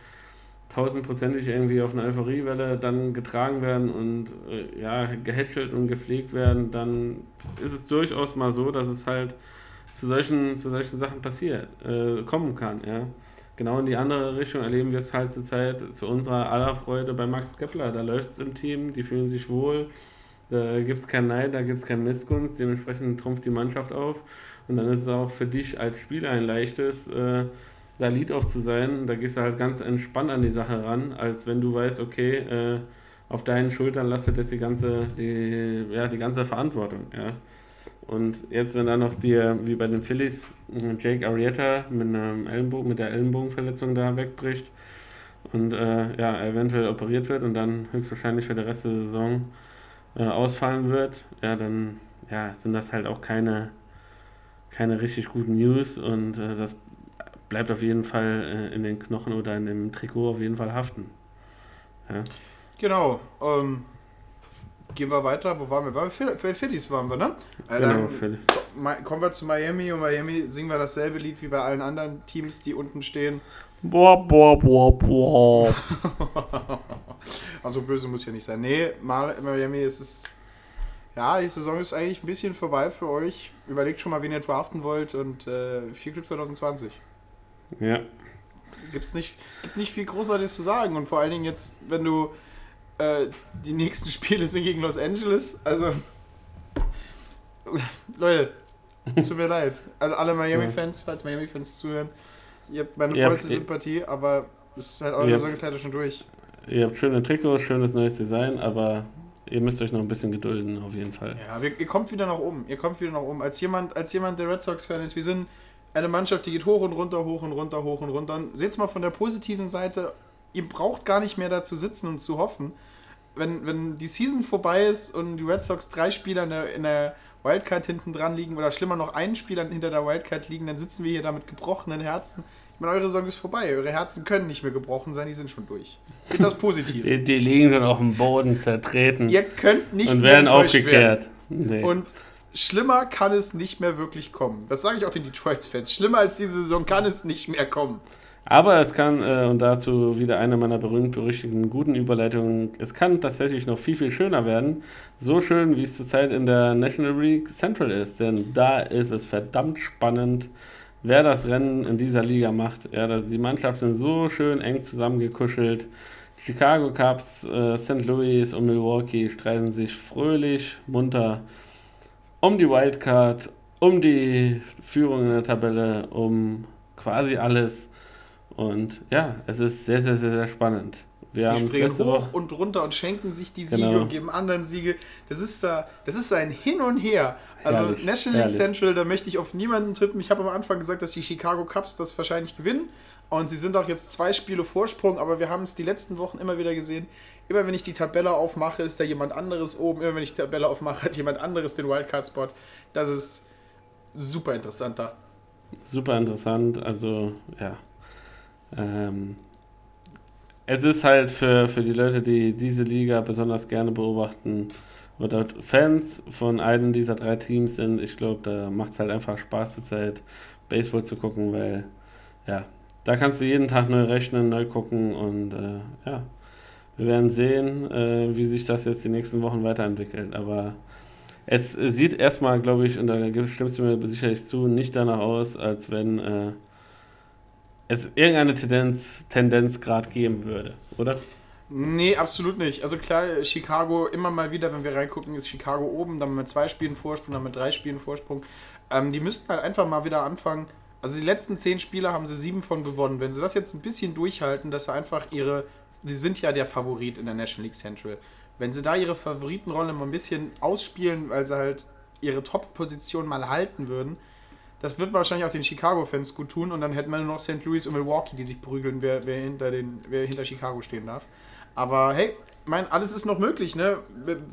tausendprozentig irgendwie auf einer Euphoriewelle dann getragen werden und äh, ja, gehätschelt und gepflegt werden, dann ist es durchaus mal so, dass es halt zu solchen, zu solchen Sachen passiert, äh, kommen kann, ja. Genau in die andere Richtung erleben wir es halt zurzeit zu unserer aller Freude bei Max Kepler. Da läuft es im Team, die fühlen sich wohl, da gibt es keinen Neid, da gibt es keine Missgunst, dementsprechend trumpft die Mannschaft auf. Und dann ist es auch für dich als Spieler ein leichtes, äh, da Lead-Off zu sein. Da gehst du halt ganz entspannt an die Sache ran, als wenn du weißt, okay, äh, auf deinen Schultern lastet jetzt die ganze, die, ja, die ganze Verantwortung. Ja. Und jetzt, wenn da noch dir, wie bei den Phillies, Jake Arrieta mit, einem Ellenbogen, mit der Ellenbogenverletzung da wegbricht und äh, ja, eventuell operiert wird und dann höchstwahrscheinlich für den Rest der Saison äh, ausfallen wird, ja, dann ja, sind das halt auch keine, keine richtig guten News und äh, das bleibt auf jeden Fall äh, in den Knochen oder in dem Trikot auf jeden Fall haften. Ja. Genau. Ähm, gehen wir weiter. Wo waren wir? Bei Phil- bei Phillies waren wir, ne? Äh, Genau, ma- kommen wir zu Miami und Miami singen wir dasselbe Lied wie bei allen anderen Teams, die unten stehen. Boah, boah, boah, boah. Also böse muss ja nicht sein. Nee, mal Miami ist es. Ja, die Saison ist eigentlich ein bisschen vorbei für euch. Überlegt schon mal, wen ihr draften wollt und äh, viel Glück 2020. Ja. Gibt's nicht, gibt nicht viel Großartiges zu sagen. Und vor allen Dingen jetzt, wenn du äh, die nächsten Spiele sind gegen Los Angeles, also Leute, tut mir leid. Alle, Miami-Fans, falls Miami-Fans zuhören, ihr habt meine Ihr habt- vollste Sympathie, aber es ist halt eure habt- Saison ist leider schon durch. Ihr habt schöne Trikots, schönes neues Design, aber ihr müsst euch noch ein bisschen gedulden, auf jeden Fall. Ja, wir, ihr kommt wieder nach oben. Ihr kommt wieder nach oben. Als jemand, als jemand, der Red Sox-Fan ist, wir sind eine Mannschaft, die geht hoch und runter, hoch und runter, hoch und runter. Und seht's mal von der positiven Seite, ihr braucht gar nicht mehr dazu sitzen und zu hoffen. Wenn, wenn die Season vorbei ist und die Red Sox drei Spieler in der, in der Wildcard hinten dran liegen oder schlimmer noch einen Spieler hinter der Wildcard liegen, dann sitzen wir hier da mit gebrochenen Herzen. Ich meine, eure Saison ist vorbei. Eure Herzen können nicht mehr gebrochen sein, die sind schon durch. Seht das positiv. Die, die liegen dann auf dem Boden zertreten ihr könnt nicht und mehr werden enttäuscht werden. aufgeklärt. Nee. Und schlimmer kann es nicht mehr wirklich kommen. Das sage ich auch den Detroit-Fans. Schlimmer als diese Saison kann es nicht mehr kommen. Aber es kann, äh, und dazu wieder eine meiner berühmt-berüchtigten guten Überleitungen, es kann tatsächlich noch viel, viel schöner werden. So schön, wie es zurzeit in der National League Central ist. Denn da ist es verdammt spannend, wer das Rennen in dieser Liga macht. Ja, die Mannschaften sind so schön eng zusammengekuschelt. Chicago Cubs, äh, St. Louis und Milwaukee streiten sich fröhlich, munter um die Wildcard, um die Führung in der Tabelle, um quasi alles. Und ja, es ist sehr, sehr, sehr, sehr spannend. Wir die springen hoch und runter und schenken sich die Siege genau. und geben anderen Siege. Das ist da, das ist ein Hin und Her. Also herrlich, National League. Central, da möchte ich auf niemanden tippen. Ich habe am Anfang gesagt, dass die Chicago Cubs das wahrscheinlich gewinnen. Und sie sind auch jetzt zwei Spiele Vorsprung, aber wir haben es die letzten Wochen immer wieder gesehen. Immer wenn ich die Tabelle aufmache, ist da jemand anderes oben. Immer wenn ich die Tabelle aufmache, hat jemand anderes den Wildcard-Spot. Das ist super interessant da. Super interessant. Also, ja. Ähm, es ist halt für, für die Leute, die diese Liga besonders gerne beobachten oder Fans von einem dieser drei Teams sind, ich glaube, da macht es halt einfach Spaß zur Zeit, Baseball zu gucken, weil ja, da kannst du jeden Tag neu rechnen, neu gucken und äh, ja, wir werden sehen, äh, wie sich das jetzt die nächsten Wochen weiterentwickelt. Aber es sieht erstmal, glaube ich, und da stimmst du mir sicherlich zu, nicht danach aus, als wenn äh, es irgendeine Tendenz, Tendenz gerade geben würde, oder? Nee, absolut nicht. Also klar, Chicago immer mal wieder, wenn wir reingucken, ist Chicago oben, dann mit zwei Spielen Vorsprung, dann mit drei Spielen Vorsprung. Ähm, die müssten halt einfach mal wieder anfangen. Also die letzten zehn Spiele haben sie sieben von gewonnen. Wenn sie das jetzt ein bisschen durchhalten, dass sie einfach ihre, die sind ja der Favorit in der National League Central. Wenn sie da ihre Favoritenrolle mal ein bisschen ausspielen, weil sie halt ihre Top-Position mal halten würden, das wird wahrscheinlich auch den Chicago-Fans gut tun und dann hätten wir nur noch St. Louis und Milwaukee, die sich prügeln, wer, wer, hinter, den, wer hinter Chicago stehen darf. Aber hey, mein, alles ist noch möglich, ne?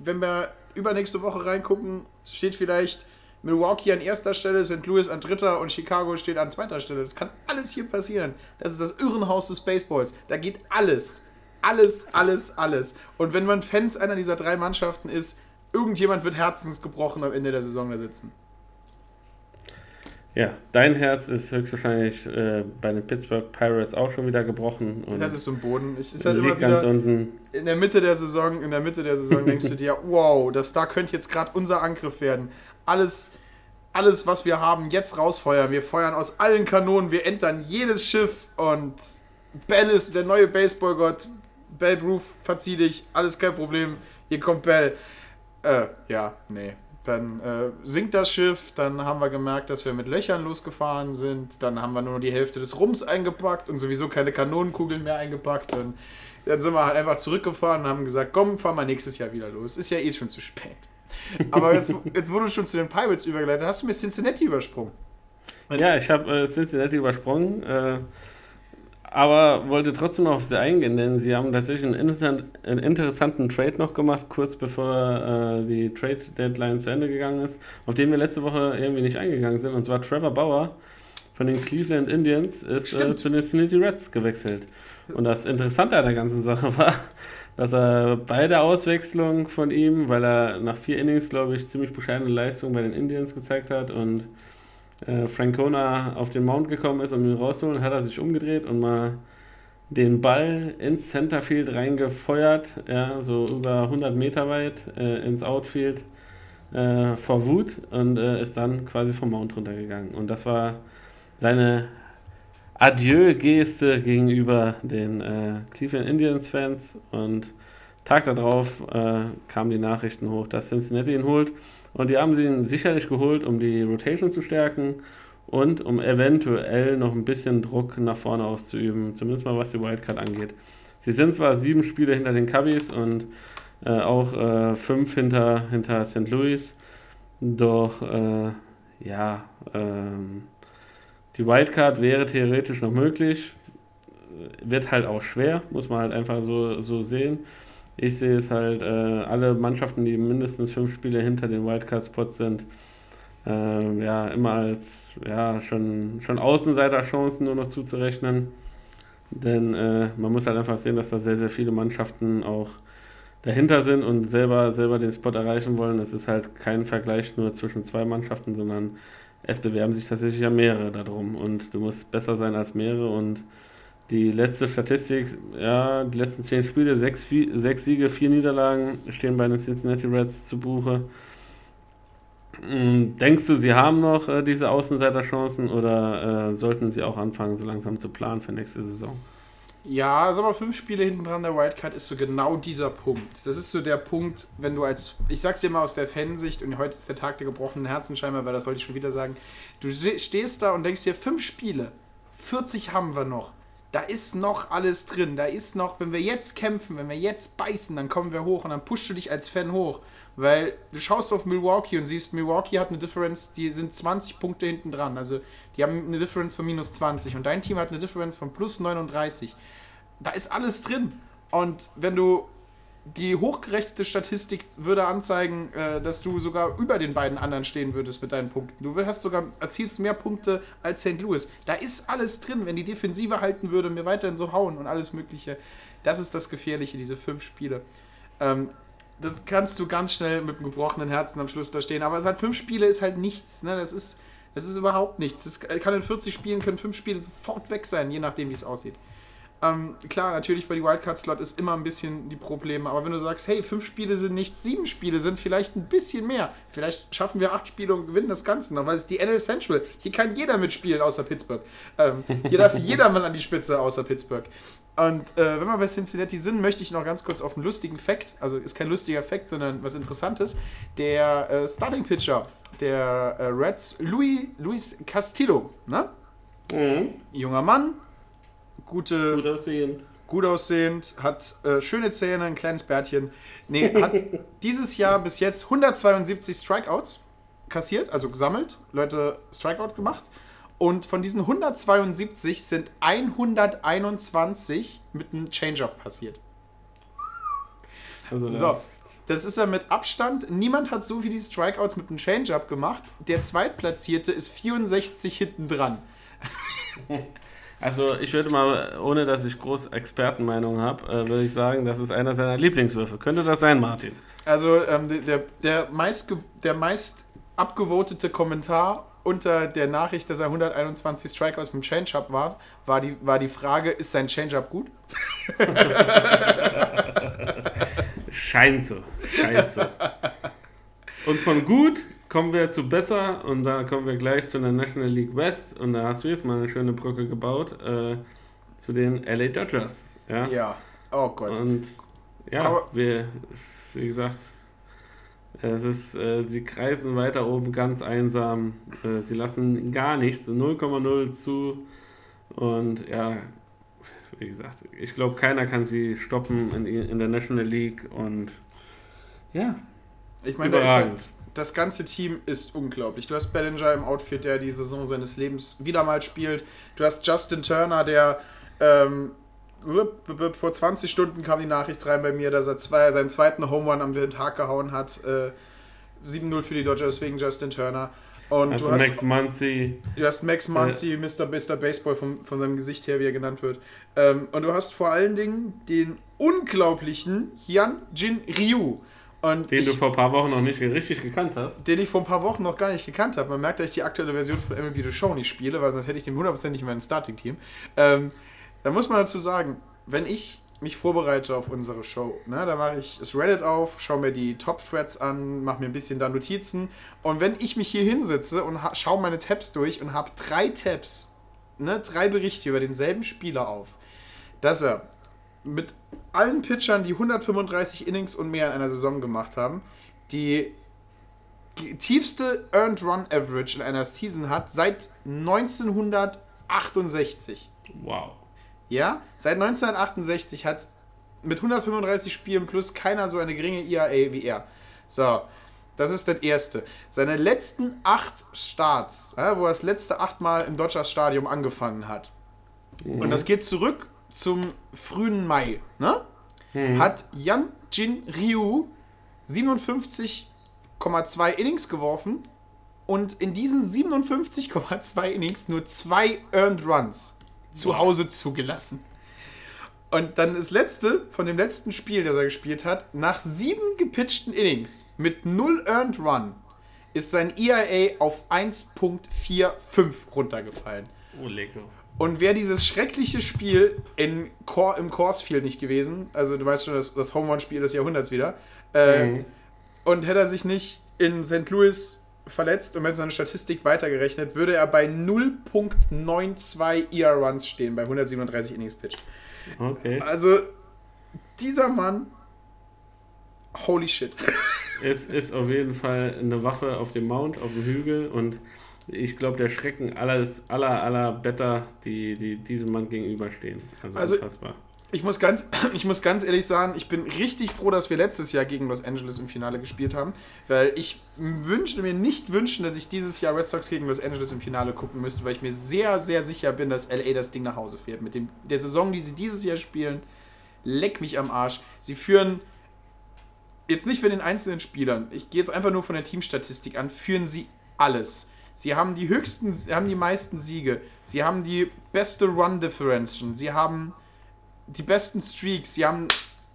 Wenn wir übernächste Woche reingucken, steht vielleicht Milwaukee an erster Stelle, St. Louis an dritter und Chicago steht an zweiter Stelle. Das kann alles hier passieren. Das ist das Irrenhaus des Baseballs. Da geht alles. Alles, alles, alles. Und wenn man Fans einer dieser drei Mannschaften ist, irgendjemand wird herzensgebrochen am Ende der Saison da sitzen. Ja, dein Herz ist höchstwahrscheinlich äh, bei den Pittsburgh Pirates auch schon wieder gebrochen. Und das ist so ein Boden. Ich, ist halt immer ganz unten. In der Mitte der Saison, in der Mitte der Saison denkst du dir, wow, das da könnte jetzt gerade unser Angriff werden. Alles, alles, was wir haben, jetzt rausfeuern. Wir feuern aus allen Kanonen, wir entern jedes Schiff und Bell ist der neue Baseballgott. Bell Roof, verzieh dich, alles kein Problem. Hier kommt Bell. Äh, ja, nee. Dann äh, sinkt das Schiff, dann haben wir gemerkt, dass wir mit Löchern losgefahren sind, dann haben wir nur die Hälfte des Rums eingepackt und sowieso keine Kanonenkugeln mehr eingepackt. Und dann sind wir halt einfach zurückgefahren und haben gesagt, komm, fahren wir nächstes Jahr wieder los. Ist ja eh schon zu spät. Aber jetzt, jetzt du schon zu den Pirates übergeleitet hast, du mir Cincinnati übersprungen. Ja, ich habe äh, Cincinnati übersprungen. Äh, aber wollte trotzdem noch auf sie eingehen, denn sie haben tatsächlich einen, interessant, einen interessanten Trade noch gemacht, kurz bevor äh, die Trade Deadline zu Ende gegangen ist, auf den wir letzte Woche irgendwie nicht eingegangen sind. Und zwar Trevor Bauer von den Cleveland Indians ist äh, zu den Cincinnati Reds gewechselt. Und das Interessante an der ganzen Sache war, dass er bei der Auswechslung von ihm, weil er nach vier Innings, glaube ich, ziemlich bescheidene Leistung bei den Indians gezeigt hat und äh, Francona auf den Mount gekommen ist, um ihn rauszuholen, hat er sich umgedreht und mal den Ball ins Centerfield reingefeuert, ja, so über 100 Meter weit äh, ins Outfield äh, vor Wut und äh, ist dann quasi vom Mount runtergegangen. Und das war seine Adieu-Geste gegenüber den äh, Cleveland Indians-Fans und Tag darauf äh, kamen die Nachrichten hoch, dass Cincinnati ihn holt. Und die haben sie ihn sicherlich geholt, um die Rotation zu stärken und um eventuell noch ein bisschen Druck nach vorne auszuüben, zumindest mal was die Wildcard angeht. Sie sind zwar sieben Spiele hinter den Cubbies und äh, auch äh, fünf hinter, hinter St. Louis, doch äh, ja, ähm, die Wildcard wäre theoretisch noch möglich, wird halt auch schwer, muss man halt einfach so, so sehen. Ich sehe es halt, äh, alle Mannschaften, die mindestens fünf Spiele hinter den Wildcard-Spots sind, äh, ja, immer als ja, schon, schon Außenseiter-Chancen nur noch zuzurechnen. Denn äh, man muss halt einfach sehen, dass da sehr, sehr viele Mannschaften auch dahinter sind und selber, selber den Spot erreichen wollen. Es ist halt kein Vergleich nur zwischen zwei Mannschaften, sondern es bewerben sich tatsächlich ja mehrere darum. Und du musst besser sein als mehrere und Die letzte Statistik, ja, die letzten zehn Spiele, sechs, sechs Siege, vier Niederlagen stehen bei den Cincinnati Reds zu Buche. Hm, denkst du, sie haben noch äh, diese Außenseiterchancen oder äh, sollten sie auch anfangen, so langsam zu planen für nächste Saison? Ja, sag mal, fünf Spiele hinten dran der Wildcard ist so genau dieser Punkt. Das ist so der Punkt, wenn du als, ich sag's dir mal aus der Fansicht, und heute ist der Tag der gebrochenen Herzen scheinbar, weil das wollte ich schon wieder sagen. Du stehst da und denkst dir, fünf Spiele, 40 haben wir noch. Da ist noch alles drin. Da ist noch, wenn wir jetzt kämpfen, wenn wir jetzt beißen, dann kommen wir hoch und dann pushst du dich als Fan hoch. Weil du schaust auf Milwaukee und siehst, Milwaukee hat eine Differenz, die sind 20 Punkte hinten dran. Also die haben eine Differenz von minus 20 und dein Team hat eine Differenz von plus 39. Da ist alles drin. Und wenn du die hochgerechnete Statistik würde anzeigen, äh, dass du sogar über den beiden anderen stehen würdest mit deinen Punkten. Du hast sogar erzielst mehr Punkte als St. Louis. Da ist alles drin. Wenn die Defensive halten würde, mir weiterhin so hauen und alles Mögliche. Das ist das Gefährliche, diese fünf Spiele. Ähm, das kannst du ganz schnell mit einem gebrochenen Herzen am Schluss da stehen. Aber es hat fünf Spiele ist halt nichts. Ne? Das ist, das ist überhaupt nichts. Es kann in 40 Spielen können fünf Spiele sofort weg sein, je nachdem, wie es aussieht. Ähm, klar, natürlich bei die Wildcard-Slot ist immer ein bisschen die Probleme, aber wenn du sagst, hey, fünf Spiele sind nichts, sieben Spiele sind vielleicht ein bisschen mehr. Vielleicht schaffen wir acht Spiele und gewinnen das Ganze noch, weil es ist die NL Central. Hier kann jeder mitspielen außer Pittsburgh. Ähm, hier darf jeder mal an die Spitze außer Pittsburgh. Und äh, wenn wir bei Cincinnati sind, möchte ich noch ganz kurz auf einen lustigen Fact, also ist kein lustiger Fact, sondern was Interessantes. Der äh, Starting Pitcher der äh, Reds, Louis, Luis Castillo, ne? Mhm. Junger Mann, gute, gut aussehend, gut aussehend hat äh, schöne Zähne, ein kleines Bärtchen. Nee, hat dieses Jahr bis jetzt 172 Strikeouts kassiert, also gesammelt, Leute Strikeout gemacht. Und von diesen 172 sind 121 mit einem Change-Up passiert. Also so, das ist ja mit Abstand. Niemand hat so viele Strikeouts mit einem Change-Up gemacht. Der Zweitplatzierte ist 64 hinten dran. Also ich würde mal, ohne dass ich groß Expertenmeinung habe, äh, würde ich sagen, das ist einer seiner Lieblingswürfe. Könnte das sein, Martin? Also ähm, der, der, meist, der meist abgevotete Kommentar unter der Nachricht, dass er 121 Strikeouts mit dem Change-Up war, war die, war die Frage, ist sein Change-Up gut? Scheint so. Scheint so. Und von gut kommen wir zu besser und da kommen wir gleich zu der National League West und da hast du jetzt mal eine schöne Brücke gebaut äh, zu den LA Dodgers. Ja. ja. Oh Gott. Und ja, wir, wie gesagt, es ist, äh, sie kreisen weiter oben ganz einsam. Äh, sie lassen gar nichts, 0,0 zu. Und ja, wie gesagt, ich glaube, keiner kann sie stoppen in, in der National League. Und ja. Ich meine, da halt, das ganze Team ist unglaublich. Du hast Bellinger im Outfit, der die Saison seines Lebens wieder mal spielt. Du hast Justin Turner, der ähm, vor 20 Stunden kam die Nachricht rein bei mir, dass er zwei, seinen zweiten Home Run am Tag gehauen hat. Äh, 7-0 für die Dodgers wegen Justin Turner. Und also du hast Max Muncy. Du hast Max Muncy, äh, Mr. Mr. Baseball von, von seinem Gesicht her, wie er genannt wird. Ähm, und du hast vor allen Dingen den unglaublichen Hyun Jin Ryu. Und den ich, du vor ein paar Wochen noch nicht richtig gekannt hast. Den ich vor ein paar Wochen noch gar nicht gekannt habe. Man merkt, dass ich die aktuelle Version von MLB The Show nicht spiele, weil sonst hätte ich den hundertprozentig in meinem Starting-Team. Ähm, da muss man dazu sagen, wenn ich mich vorbereite auf unsere Show, ne, da mache ich das Reddit auf, schaue mir die Top-Threads an, mache mir ein bisschen da Notizen. Und wenn ich mich hier hinsetze und schaue meine Tabs durch und habe drei Tabs, ne, drei Berichte über denselben Spieler auf, dass er mit allen Pitchern, die 135 Innings und mehr in einer Saison gemacht haben, die tiefste Earned Run Average in einer Season hat seit 1968. Wow. Ja, seit 1968 hat mit 135 Spielen plus keiner so eine geringe IAA wie er. So, das ist das Erste. Seine letzten acht Starts, ja, wo er das letzte achtmal im Dodgers Stadium angefangen hat. Mhm. Und das geht zurück zum frühen Mai. Ne? Mhm. Hat Yan Jin Ryu 57,2 Innings geworfen und in diesen 57,2 Innings nur zwei Earned Runs zu Hause zugelassen. Und dann das letzte von dem letzten Spiel, das er gespielt hat, nach sieben gepitchten Innings mit null Earned Run ist sein ERA auf 1.45 runtergefallen. Oh, lecker. Und wäre dieses schreckliche Spiel in Cor im Coors Field nicht gewesen, also du weißt schon, das, das Home Run-Spiel des Jahrhunderts wieder, äh, Mhm. und hätte er sich nicht in St. Louis verletzt und mit seiner Statistik weitergerechnet, würde er bei 0.92 ER Runs stehen, bei 137 Innings pitched. Okay. Also, dieser Mann, holy shit. Es ist auf jeden Fall eine Waffe auf dem Mount, auf dem Hügel und ich glaube, der Schrecken aller, aller, aller Better, die, die diesem Mann gegenüberstehen. Also, Also- unfassbar. Ich muss, ganz, ich muss ganz ehrlich sagen, ich bin richtig froh, dass wir letztes Jahr gegen Los Angeles im Finale gespielt haben, weil ich wünschte mir nicht wünschen, dass ich dieses Jahr Red Sox gegen Los Angeles im Finale gucken müsste, weil ich mir sehr, sehr sicher bin, dass LA das Ding nach Hause fährt. Mit dem, der Saison, die sie dieses Jahr spielen, leck mich am Arsch. Sie führen jetzt nicht für den einzelnen Spielern, ich gehe jetzt einfach nur von der Teamstatistik an, führen sie alles. Sie haben die höchsten, haben die meisten Siege, sie haben die beste Run Differential, sie haben die besten Streaks, sie haben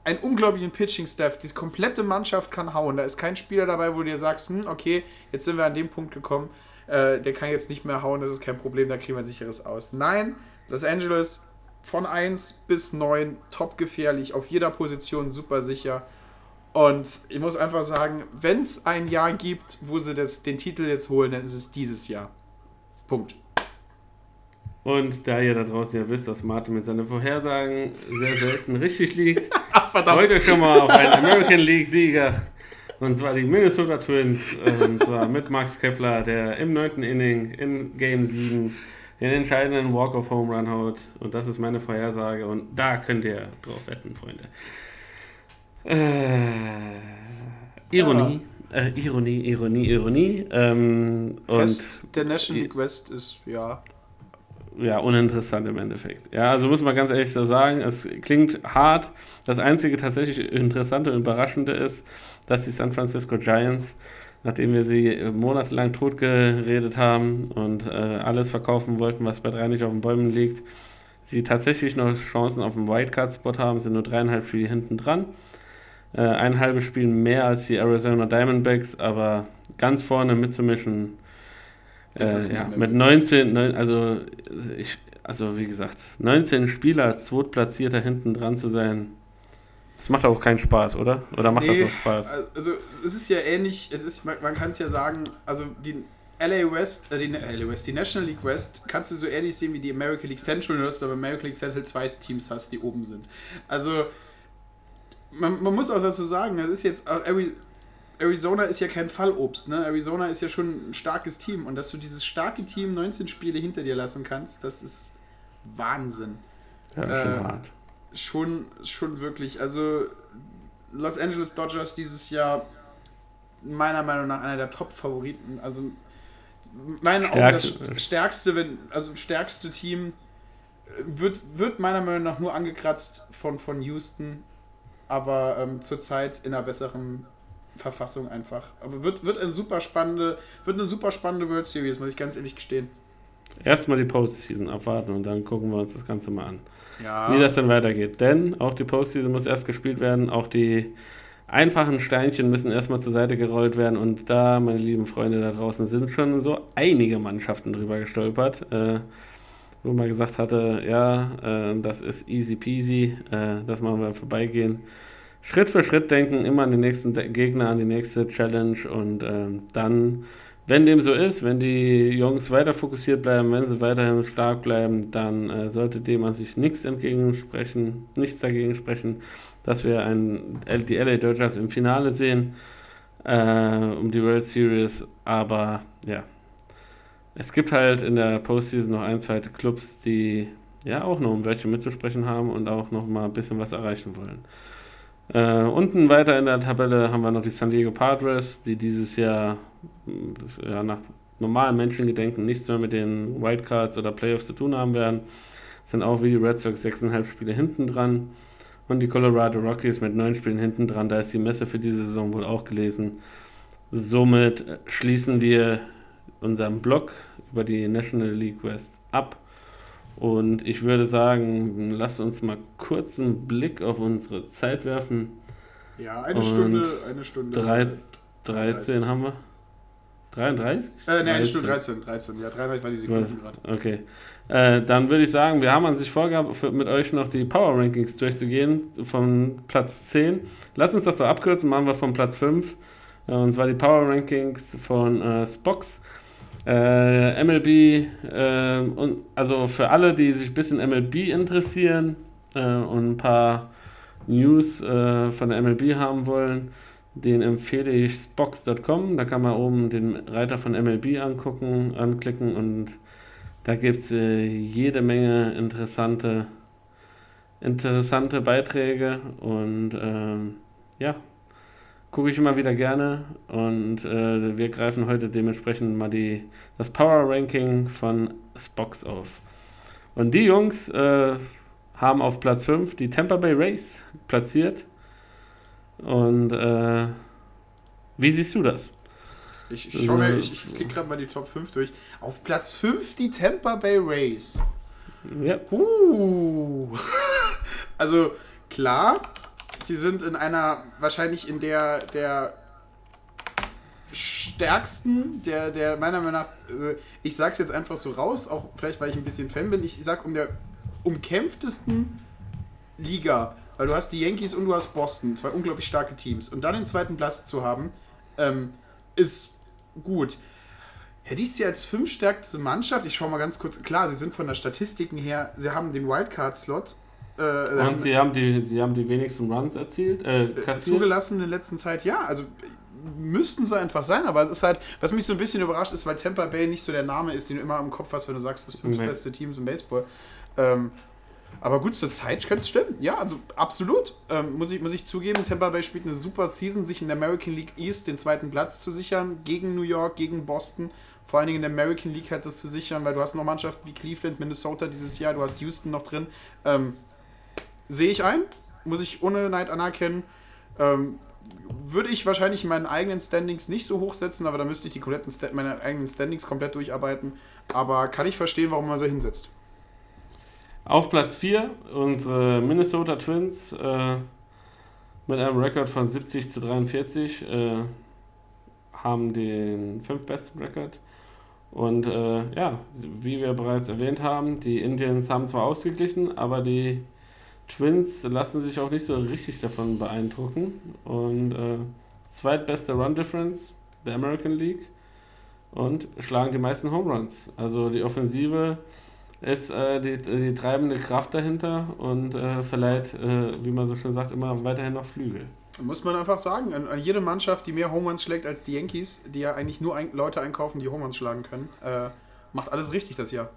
einen unglaublichen Pitching-Staff, die komplette Mannschaft kann hauen. Da ist kein Spieler dabei, wo du dir sagst, hm, okay, jetzt sind wir an dem Punkt gekommen, äh, der kann jetzt nicht mehr hauen, das ist kein Problem, da kriegen wir ein sicheres aus. Nein, Los Angeles von 1 bis 9 top gefährlich, auf jeder Position super sicher. Und ich muss einfach sagen, wenn es ein Jahr gibt, wo sie das, den Titel jetzt holen, dann ist es dieses Jahr. Punkt. Und da ihr da draußen ja wisst, dass Martin mit seinen Vorhersagen sehr selten richtig liegt, freut euch schon mal auf einen American League-Sieger. Und zwar die Minnesota Twins. Und zwar mit Max Kepler, der im neunten Inning in Game 7 den entscheidenden Walk-of-Home Run haut. Und das ist meine Vorhersage. Und da könnt ihr drauf wetten, Freunde. Äh, Ironie. Äh, Ironie, Ironie, Ironie. Ähm, und Rest der National League West ist, ja. ja, uninteressant im Endeffekt. Ja, also muss man ganz ehrlich so sagen, es klingt hart. Das einzige tatsächlich Interessante und Überraschende ist, dass die San Francisco Giants, nachdem wir sie monatelang totgeredet haben und äh, alles verkaufen wollten, was bei drei nicht auf den Bäumen liegt, sie tatsächlich noch Chancen auf den Wildcard-Spot haben, sind nur dreieinhalb Spiele hinten dran. Äh, ein halbes Spiel mehr als die Arizona Diamondbacks, aber ganz vorne mitzumischen, Das äh, ja, mit 19, neun- also ich, also wie gesagt, 19 Spieler als Zweitplatzierter hinten dran zu sein, das macht auch keinen Spaß, oder? Oder macht das Nee, noch Spaß? Also es ist ja ähnlich, es ist, man, man kann es ja sagen, also die LA West, äh, die LA West, die National League West kannst du so ähnlich sehen wie die American League Central, nur dass du aber American League Central zwei Teams hast, die oben sind. Also man, man muss auch dazu sagen, das ist jetzt Ari- Arizona ist ja kein Fallobst, ne? Arizona ist ja schon ein starkes Team und dass du dieses starke Team 19 Spiele hinter dir lassen kannst, das ist Wahnsinn Ja, schon äh, hart. schon, schon wirklich. Also Los Angeles Dodgers dieses Jahr meiner Meinung nach einer der Top-Favoriten. Also meinen Augen das Stärkste. stärkste, wenn, also stärkste Team äh, wird, wird meiner Meinung nach nur angekratzt von, von Houston, aber ähm, zurzeit in einer besseren Verfassung einfach. Aber wird, wird eine super spannende, wird eine super spannende World Series, muss ich ganz ehrlich gestehen. Erstmal die Postseason abwarten und dann gucken wir uns das Ganze mal an. Ja. wie das dann weitergeht. Denn auch die Postseason muss erst gespielt werden, auch die einfachen Steinchen müssen erstmal zur Seite gerollt werden und da, meine lieben Freunde da draußen, sind schon so einige Mannschaften drüber gestolpert, äh, wo man gesagt hatte, ja, äh, das ist easy peasy, äh, das machen wir Vorbeigehen. Schritt für Schritt denken, immer an den nächsten Gegner, an die nächste Challenge und ähm, dann, wenn dem so ist, wenn die Jungs weiter fokussiert bleiben, wenn sie weiterhin stark bleiben, dann äh, sollte dem an sich nichts entgegensprechen, nichts dagegen sprechen, dass wir ein, die LA Dodgers im Finale sehen äh, um die World Series. Aber ja, es gibt halt in der Postseason noch ein, zwei Clubs, die ja auch noch um welche mitzusprechen haben und auch noch mal ein bisschen was erreichen wollen. Äh, unten weiter in der Tabelle haben wir noch die San Diego Padres, die dieses Jahr mh, ja, nach normalen Menschengedenken nichts mehr mit den Wildcards oder Playoffs zu tun haben werden. Sind auch wie die Red Sox 6,5 Spiele hinten dran. Und die Colorado Rockies mit 9 Spielen hinten dran. Da ist die Messe für diese Saison wohl auch gelesen. Somit schließen wir unseren Blog über die National League West ab. Und ich würde sagen, lasst uns mal kurz einen Blick auf unsere Zeit werfen. Ja, eine Und Stunde, eine Stunde. Drei, 13 haben wir. 33? Äh, nein, Stunde 13, 13. Ja, 33 war die Sekunden gerade. Okay. Äh, dann würde ich sagen, wir haben an sich vorgehabt, für, mit euch noch die Power Rankings durchzugehen, von Platz 10. Lass uns das so abkürzen, machen wir von Platz 5. Äh, und zwar die Power Rankings von äh, Spox. Äh, MLB, äh, und, also für alle, die sich ein bisschen MLB interessieren äh, und ein paar News äh, von der MLB haben wollen, den empfehle ich Spox.com. Da kann man oben den Reiter von MLB angucken, anklicken und da gibt es äh, jede Menge interessante, interessante Beiträge und ähm, ja, gucke ich immer wieder gerne und äh, wir greifen heute dementsprechend mal die, das Power Ranking von Spox auf. Und die Jungs äh, haben auf Platz 5 die Tampa Bay Race platziert. Und äh, wie siehst du das? Ich, ich, schau mir, ich, ich klicke gerade mal die Top 5 durch. Auf Platz 5 die Tampa Bay Rays. Ja. Uh. Also klar, sie sind in einer, wahrscheinlich in der, der stärksten, der, der meiner Meinung nach, also ich sag's jetzt einfach so raus, auch vielleicht weil ich ein bisschen Fan bin, ich sag um der umkämpftesten Liga, weil du hast die Yankees und du hast Boston, zwei unglaublich starke Teams. Und dann den zweiten Platz zu haben, ähm, ist gut. Hätte ich sie als fünfstärkste Mannschaft, ich schaue mal ganz kurz, klar, sie sind von der Statistiken her, sie haben den Wildcard-Slot. Äh, Und sie haben, die, sie haben die wenigsten Runs erzielt, äh, kassiert. zugelassen in der letzten Zeit, ja, also müssten so einfach sein, aber es ist halt, was mich so ein bisschen überrascht ist, weil Tampa Bay nicht so der Name ist, den du immer im Kopf hast, wenn du sagst, das fünf Nee. beste Teams im Baseball. Ähm, aber gut, zur Zeit könnte es stimmen. Ja, also absolut. Ähm, muss, ich, muss ich zugeben, Tampa Bay spielt eine super Season, sich in der American League East den zweiten Platz zu sichern, gegen New York, gegen Boston. Vor allen Dingen in der American League halt das zu sichern, weil du hast noch Mannschaften wie Cleveland, Minnesota dieses Jahr, du hast Houston noch drin. Ähm, Sehe ich ein, muss ich ohne Neid anerkennen. Ähm, würde ich wahrscheinlich in meinen eigenen Standings nicht so hochsetzen, aber da müsste ich die kompletten Sta meine eigenen Standings komplett durcharbeiten. Aber kann ich verstehen, warum man so hinsetzt. Auf Platz 4 unsere Minnesota Twins äh, mit einem Rekord von 70 zu 43 äh, haben den fünftbesten Rekord. Und äh, ja, wie wir bereits erwähnt haben, die Indians haben zwar ausgeglichen, aber die Twins lassen sich auch nicht so richtig davon beeindrucken. Und äh, zweitbeste Run Difference der American League und schlagen die meisten Home Runs. Also die Offensive ist äh, die, die treibende Kraft dahinter und äh, verleiht, äh, wie man so schön sagt, immer weiterhin noch Flügel. Muss man einfach sagen, an, an jede Mannschaft, die mehr Home Runs schlägt als die Yankees, die ja eigentlich nur ein, Leute einkaufen, die Home Runs schlagen können, äh, macht alles richtig das Jahr.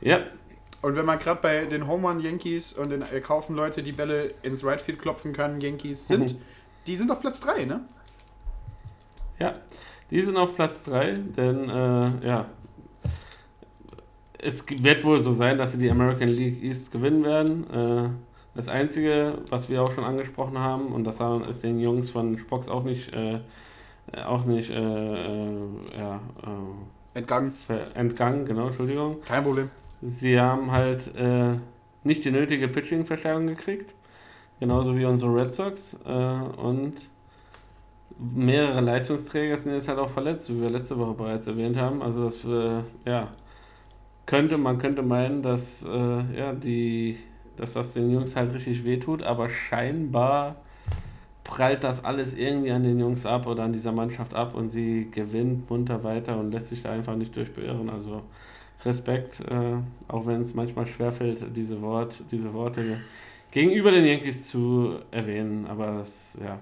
Ja, Und wenn man gerade bei den Home Run Yankees und den kaufen Leute, die Bälle ins Right Field klopfen kann, Yankees sind, die sind auf Platz 3, ne? ja, die sind auf Platz 3, denn äh, ja, es wird wohl so sein, dass sie die American League East gewinnen werden. Äh, das Einzige, was wir auch schon angesprochen haben, und das haben- ist den Jungs von Spox auch nicht, äh, auch nicht äh, äh, ja, äh, Entgangen. entgangen, genau, Entschuldigung. Kein Problem. Sie haben halt äh, nicht die nötige Pitching-Verstärkung gekriegt. Genauso wie unsere Red Sox. Äh, und mehrere Leistungsträger sind jetzt halt auch verletzt, wie wir letzte Woche bereits erwähnt haben. Also das äh, ja, könnte, man könnte meinen, dass, äh, ja, die, dass das den Jungs halt richtig wehtut, aber scheinbar prallt das alles irgendwie an den Jungs ab oder an dieser Mannschaft ab und sie gewinnt munter weiter und lässt sich da einfach nicht durchbeirren. Also Respekt, äh, auch wenn es manchmal schwerfällt, diese, Wort, diese Worte gegenüber den Yankees zu erwähnen. Aber das, ja, man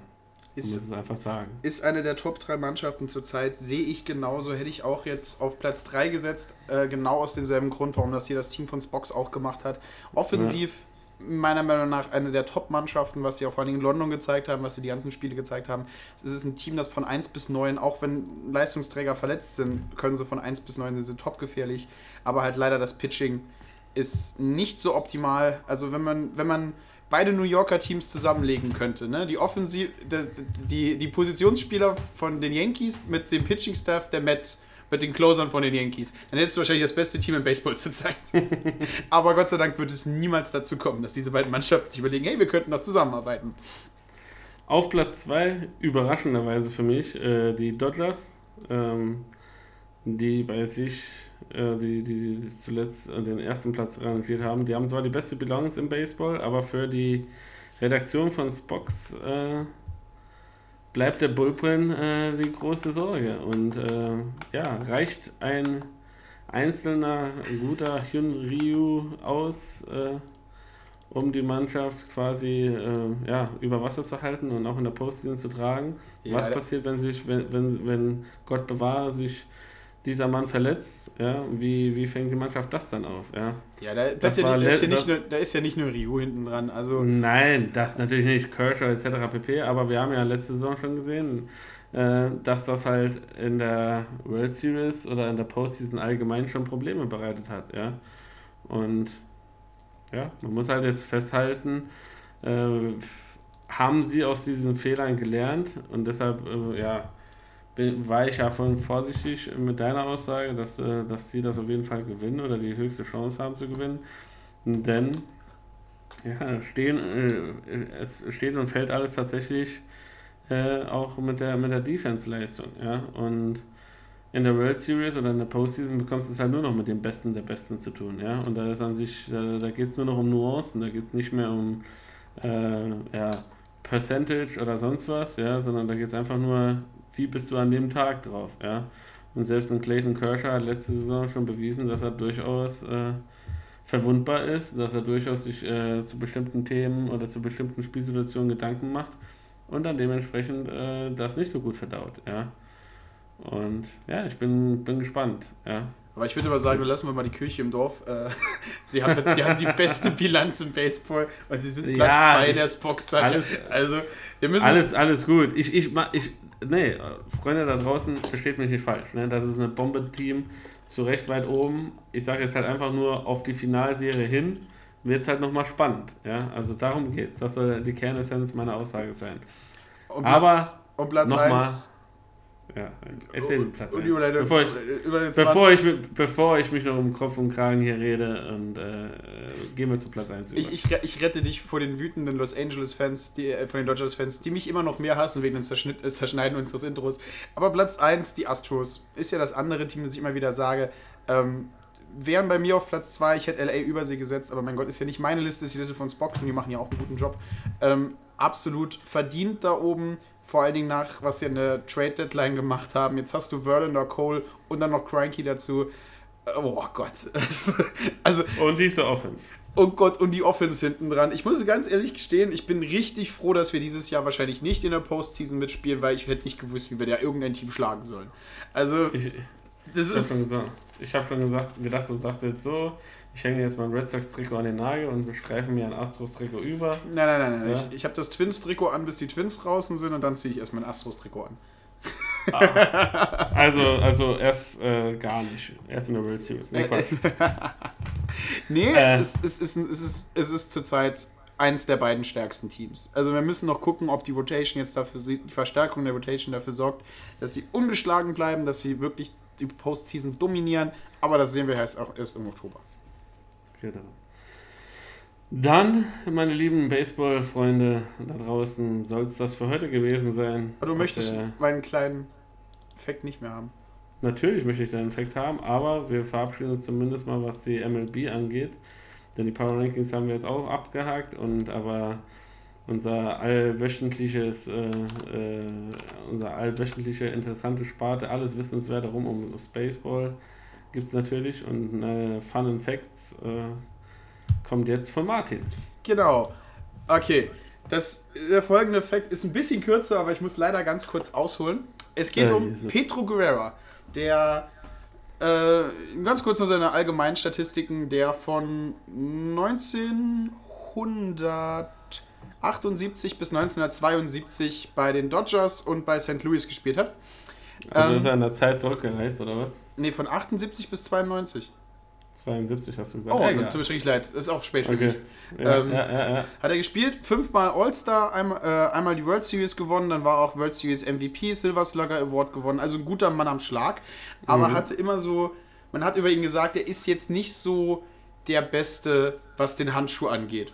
muss Ist, es einfach sagen. ist eine der Top 3 Mannschaften zurzeit, sehe ich genauso. Hätte ich auch jetzt auf Platz 3 gesetzt, äh, genau aus demselben Grund, warum das hier das Team von Spox auch gemacht hat. Offensiv, meiner Meinung nach, eine der Top-Mannschaften, was sie auch vor allem in London gezeigt haben, was sie die ganzen Spiele gezeigt haben. Es ist ein Team, das von 1 bis 9, auch wenn Leistungsträger verletzt sind, können sie von 1 bis 9 sind sie top gefährlich. Aber halt leider das Pitching ist nicht so optimal. Also wenn man, wenn man beide New Yorker Teams zusammenlegen könnte, ne? Die Offensiv, die, die, die Positionsspieler von den Yankees mit dem Pitching Staff der Mets, mit den Closern von den Yankees, dann hättest du wahrscheinlich das beste Team im Baseball zurzeit. Aber Gott sei Dank wird es niemals dazu kommen, dass diese beiden Mannschaften sich überlegen, hey, wir könnten doch zusammenarbeiten. Auf Platz 2, überraschenderweise für mich, äh, die Dodgers, ähm, die bei sich, äh, die, die zuletzt den ersten Platz rangiert haben. Die haben zwar die beste Bilanz im Baseball, aber für die Redaktion von Spox äh, bleibt der Bullpen äh, die große Sorge. Und äh, ja, reicht ein einzelner guter Hyun Ryu aus, äh, um die Mannschaft quasi äh, ja, über Wasser zu halten und auch in der Postseason zu tragen. Ja, Was passiert, wenn sich, wenn, wenn, wenn Gott bewahre, sich dieser Mann verletzt? Ja, wie, wie fängt die Mannschaft das dann auf? Ja? Ja, da, Das das ja da, ist ja nicht nur, da ist ja nicht nur Ryu hinten dran. Also, Nein, das natürlich nicht, Kershaw etc. pp. Aber wir haben ja letzte Saison schon gesehen, äh, dass das halt in der World Series oder in der Postseason allgemein schon Probleme bereitet hat. Ja? Und ja, man muss halt jetzt festhalten, äh, haben sie aus diesen Fehlern gelernt und deshalb, äh, ja, war ich ja von vorsichtig mit deiner Aussage, dass, äh, dass sie das auf jeden Fall gewinnen oder die höchste Chance haben zu gewinnen. Denn ja, stehen, äh, es steht und fällt alles tatsächlich äh, auch mit der, mit der Defense-Leistung. Ja? Und in der World Series oder in der Postseason bekommst du es halt nur noch mit dem Besten der Besten zu tun. Ja? Und da ist an sich, da, da geht es nur noch um Nuancen, da geht es nicht mehr um äh, ja, Percentage oder sonst was, ja? sondern da geht es einfach nur, wie bist du an dem Tag drauf. Ja? Und selbst ein Clayton Kershaw hat letzte Saison schon bewiesen, dass er durchaus äh, verwundbar ist, dass er durchaus sich äh, zu bestimmten Themen oder zu bestimmten Spielsituationen Gedanken macht und dann dementsprechend äh, das nicht so gut verdaut, ja. Und ja, ich bin, bin gespannt, ja. aber ich würde aber sagen, lassen wir mal die Kirche im Dorf. Äh, sie haben, die haben die beste Bilanz im Baseball und sie sind Platz Ja, 2 in ich- der Spox-Sache. alles- Also, wir müssen. Alles, alles gut. Ich, ich, ich, nee, Freunde da draußen, versteht mich nicht falsch, ne? Das ist eine Bombe-Team, zu Recht weit oben. Ich sage jetzt halt einfach nur auf die Finalserie hin, wird es halt nochmal spannend, ja. Also darum geht's. Das soll die Kernessenz meiner Aussage sein. und aber und Platz nochmal 1. Ja, erzähl den Platz. Und die Überleitung. Bevor ich, Überleitung- Bevor ich, bevor ich mich noch um Kopf und Kragen hier rede und äh, gehen wir zu Platz 1 über. Ich, ich, ich rette dich vor den wütenden Los Angeles-Fans, äh, von den Dodgers-Fans, die mich immer noch mehr hassen wegen dem Zerschnitt, äh, Zerschneiden unseres Intros. Aber Platz 1, die Astros, ist ja das andere Team, das ich immer wieder sage. Ähm, wären bei mir auf Platz 2, ich hätte LA über sie gesetzt, aber mein Gott, ist ja nicht meine Liste, ist die Liste von Spox und die machen ja auch einen guten Job. Ähm, absolut verdient da oben, vor allen Dingen nach, was sie in der Trade-Deadline gemacht haben. Jetzt hast du Verlander, Cole und dann noch Cranky dazu. Oh Gott. also, und diese Offense. Oh Gott, und die Offense hinten dran. Ich muss ganz ehrlich gestehen, ich bin richtig froh, dass wir dieses Jahr wahrscheinlich nicht in der Postseason mitspielen, weil ich hätte nicht gewusst, wie wir da irgendein Team schlagen sollen. Also, Ich, das ich habe schon, ist. gesagt, ich hab schon gesagt, gedacht, du sagst jetzt so, ich hänge jetzt mein Red Sox-Trikot an den Nagel und wir streifen mir ein Astros-Trikot über. Nein, nein, nein, nein. Ja. Ich, ich habe das Twins-Trikot an, bis die Twins draußen sind und dann ziehe ich erst mein Astros-Trikot an. Also, also erst äh, gar nicht. Erst in der World Series. Nee, Quatsch. Nee, Äh. es, es, ist, es ist, es ist zurzeit eins der beiden stärksten Teams. Also wir müssen noch gucken, ob die Rotation jetzt dafür, die Verstärkung der Rotation dafür sorgt, dass sie ungeschlagen bleiben, dass sie wirklich die Postseason dominieren. Aber das sehen wir erst, auch erst im Oktober. Genau. Dann, meine lieben Baseball-Freunde da draußen, soll es das für heute gewesen sein. Aber du möchtest meinen kleinen Fact nicht mehr haben. Natürlich möchte ich deinen Effekt haben, aber wir verabschieden uns zumindest mal, was die MLB angeht. Denn die Power Rankings haben wir jetzt auch abgehakt und aber unser allwöchentliches, äh, äh, unser allwöchentliche interessante Sparte, alles Wissenswerte rum um das Baseball gibt es natürlich und äh, Fun and Facts äh, kommt jetzt von Martin. Genau. Okay. Das, der folgende Fact ist ein bisschen kürzer, aber ich muss leider ganz kurz ausholen. Es geht Ja, um Jesus. Pedro Guerrera, der äh, ganz kurz nur seine allgemeinen Statistiken, der von 1978 bis 1972 bei den Dodgers und bei St. Louis gespielt hat. Also Ähm, ist er in der Zeit zurückgereist, oder was? Nee, von 78 bis 92. 72 hast du gesagt. Oh, Ja, tut mir schrecklich leid. Das ist auch spät für Okay. mich. Ja, Ähm, ja. Hat er gespielt, fünfmal All-Star, einmal, äh, einmal die World Series gewonnen, dann war auch World Series MVP, Silver Slugger Award gewonnen, also ein guter Mann am Schlag, aber Mhm. hatte immer so, man hat über ihn gesagt, er ist jetzt nicht so der Beste, was den Handschuh angeht.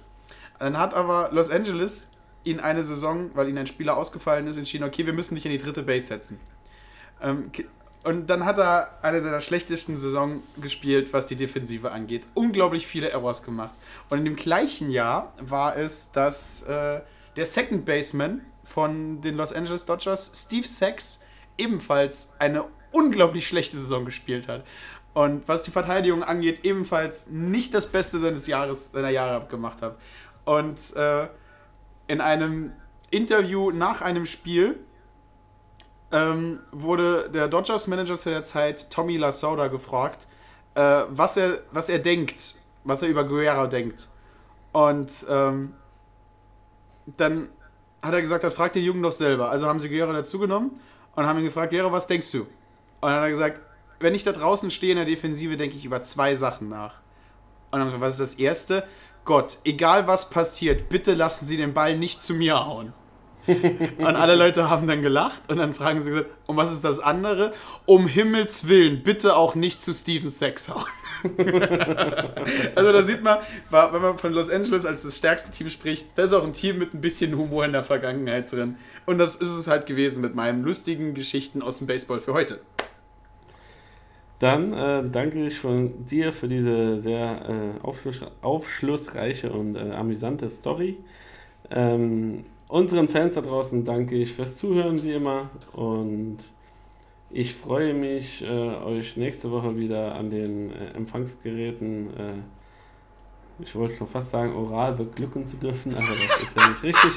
Dann hat aber Los Angeles ihn eine Saison, weil ihnen ein Spieler ausgefallen ist, entschieden, okay, wir müssen dich in die dritte Base setzen. Ähm, und dann hat er eine seiner schlechtesten Saison gespielt, was die Defensive angeht. Unglaublich viele Errors gemacht. Und in dem gleichen Jahr war es, dass äh, der Second Baseman von den Los Angeles Dodgers, Steve Sachs, ebenfalls eine unglaublich schlechte Saison gespielt hat. Und was die Verteidigung angeht, ebenfalls nicht das Beste seines Jahres, seiner Jahre gemacht hat. Und äh, in einem Interview nach einem Spiel ähm, wurde der Dodgers-Manager zu der Zeit, Tommy Lasorda, gefragt, äh, was, er, was er denkt, was er über Guerra denkt. Und ähm, dann hat er gesagt, das fragt den Jungen doch selber. Also haben sie Guerra dazugenommen und haben ihn gefragt, Guerra, was denkst du? Und dann hat er gesagt, wenn ich da draußen stehe in der Defensive, denke ich über zwei Sachen nach. Und dann haben gesagt, was ist das Erste? Gott, egal was passiert, bitte lassen Sie den Ball nicht zu mir hauen. Und alle Leute haben dann gelacht und dann fragen sie gesagt, und was ist das andere? Um Himmels Willen, bitte auch nicht zu Steven Sachs hauen. also da sieht man, wenn man von Los Angeles als das stärkste Team spricht, da ist auch ein Team mit ein bisschen Humor in der Vergangenheit drin. Und das ist es halt gewesen mit meinen lustigen Geschichten aus dem Baseball für heute. Dann äh, danke ich von dir für diese sehr äh, aufschluss, aufschlussreiche und äh, amüsante Story. Ähm, unseren Fans da draußen danke ich fürs Zuhören wie immer und ich freue mich, äh, euch nächste Woche wieder an den äh, Empfangsgeräten, äh, ich wollte schon fast sagen, oral beglücken zu dürfen, aber das ist ja nicht richtig.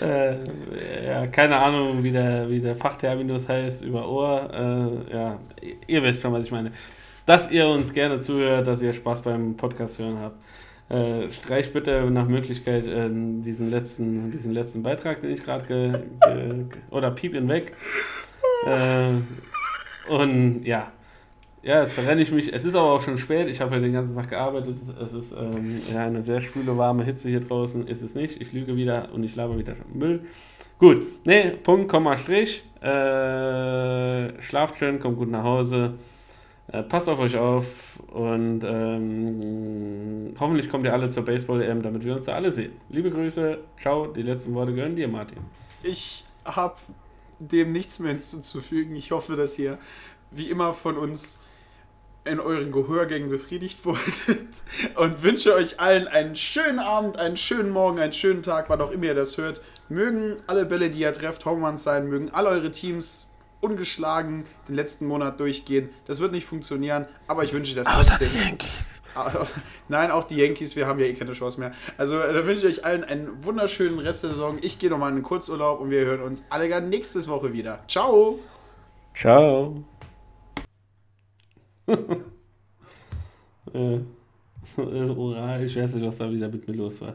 äh, ja, keine Ahnung, wie der, wie der Fachterminus heißt, über Ohr. Äh, ja, ihr wisst schon, was ich meine. Dass ihr uns gerne zuhört, dass ihr Spaß beim Podcast hören habt. Äh, streich bitte nach Möglichkeit äh, diesen, letzten, diesen letzten Beitrag, den ich gerade ge, ge, oder piep ihn weg. Äh, und ja, ja, jetzt verrenne ich mich. Es ist aber auch schon spät. Ich habe ja den ganzen Tag gearbeitet. Es ist ähm, ja, eine sehr schwüle, warme Hitze hier draußen. Ist es nicht. Ich lüge wieder und ich laber wieder Müll. Gut. Nee, Punkt, Komma, Strich. Äh, schlaft schön, kommt gut nach Hause. Äh, passt auf euch auf und ähm, hoffentlich kommt ihr alle zur Baseball-EM, damit wir uns da alle sehen. Liebe Grüße, ciao, die letzten Worte gehören dir, Martin. Ich habe dem nichts mehr hinzuzufügen. Ich hoffe, dass ihr wie immer von uns in euren Gehörgängen befriedigt wurdet und wünsche euch allen einen schönen Abend, einen schönen Morgen, einen schönen Tag, wann auch immer ihr das hört. Mögen alle Bälle, die ihr trefft, Homeruns sein, mögen alle eure Teams ungeschlagen den letzten Monat durchgehen. Das wird nicht funktionieren, aber ich wünsche das trotzdem. Die Yankees. Nein, auch die Yankees, wir haben ja eh keine Chance mehr. Also da wünsche ich euch allen einen wunderschönen Rest der Saison. Ich gehe nochmal in den Kurzurlaub und wir hören uns alle gar nächste Woche wieder. Ciao. Ciao. äh, oral, ich weiß nicht, was da wieder mit mir los war.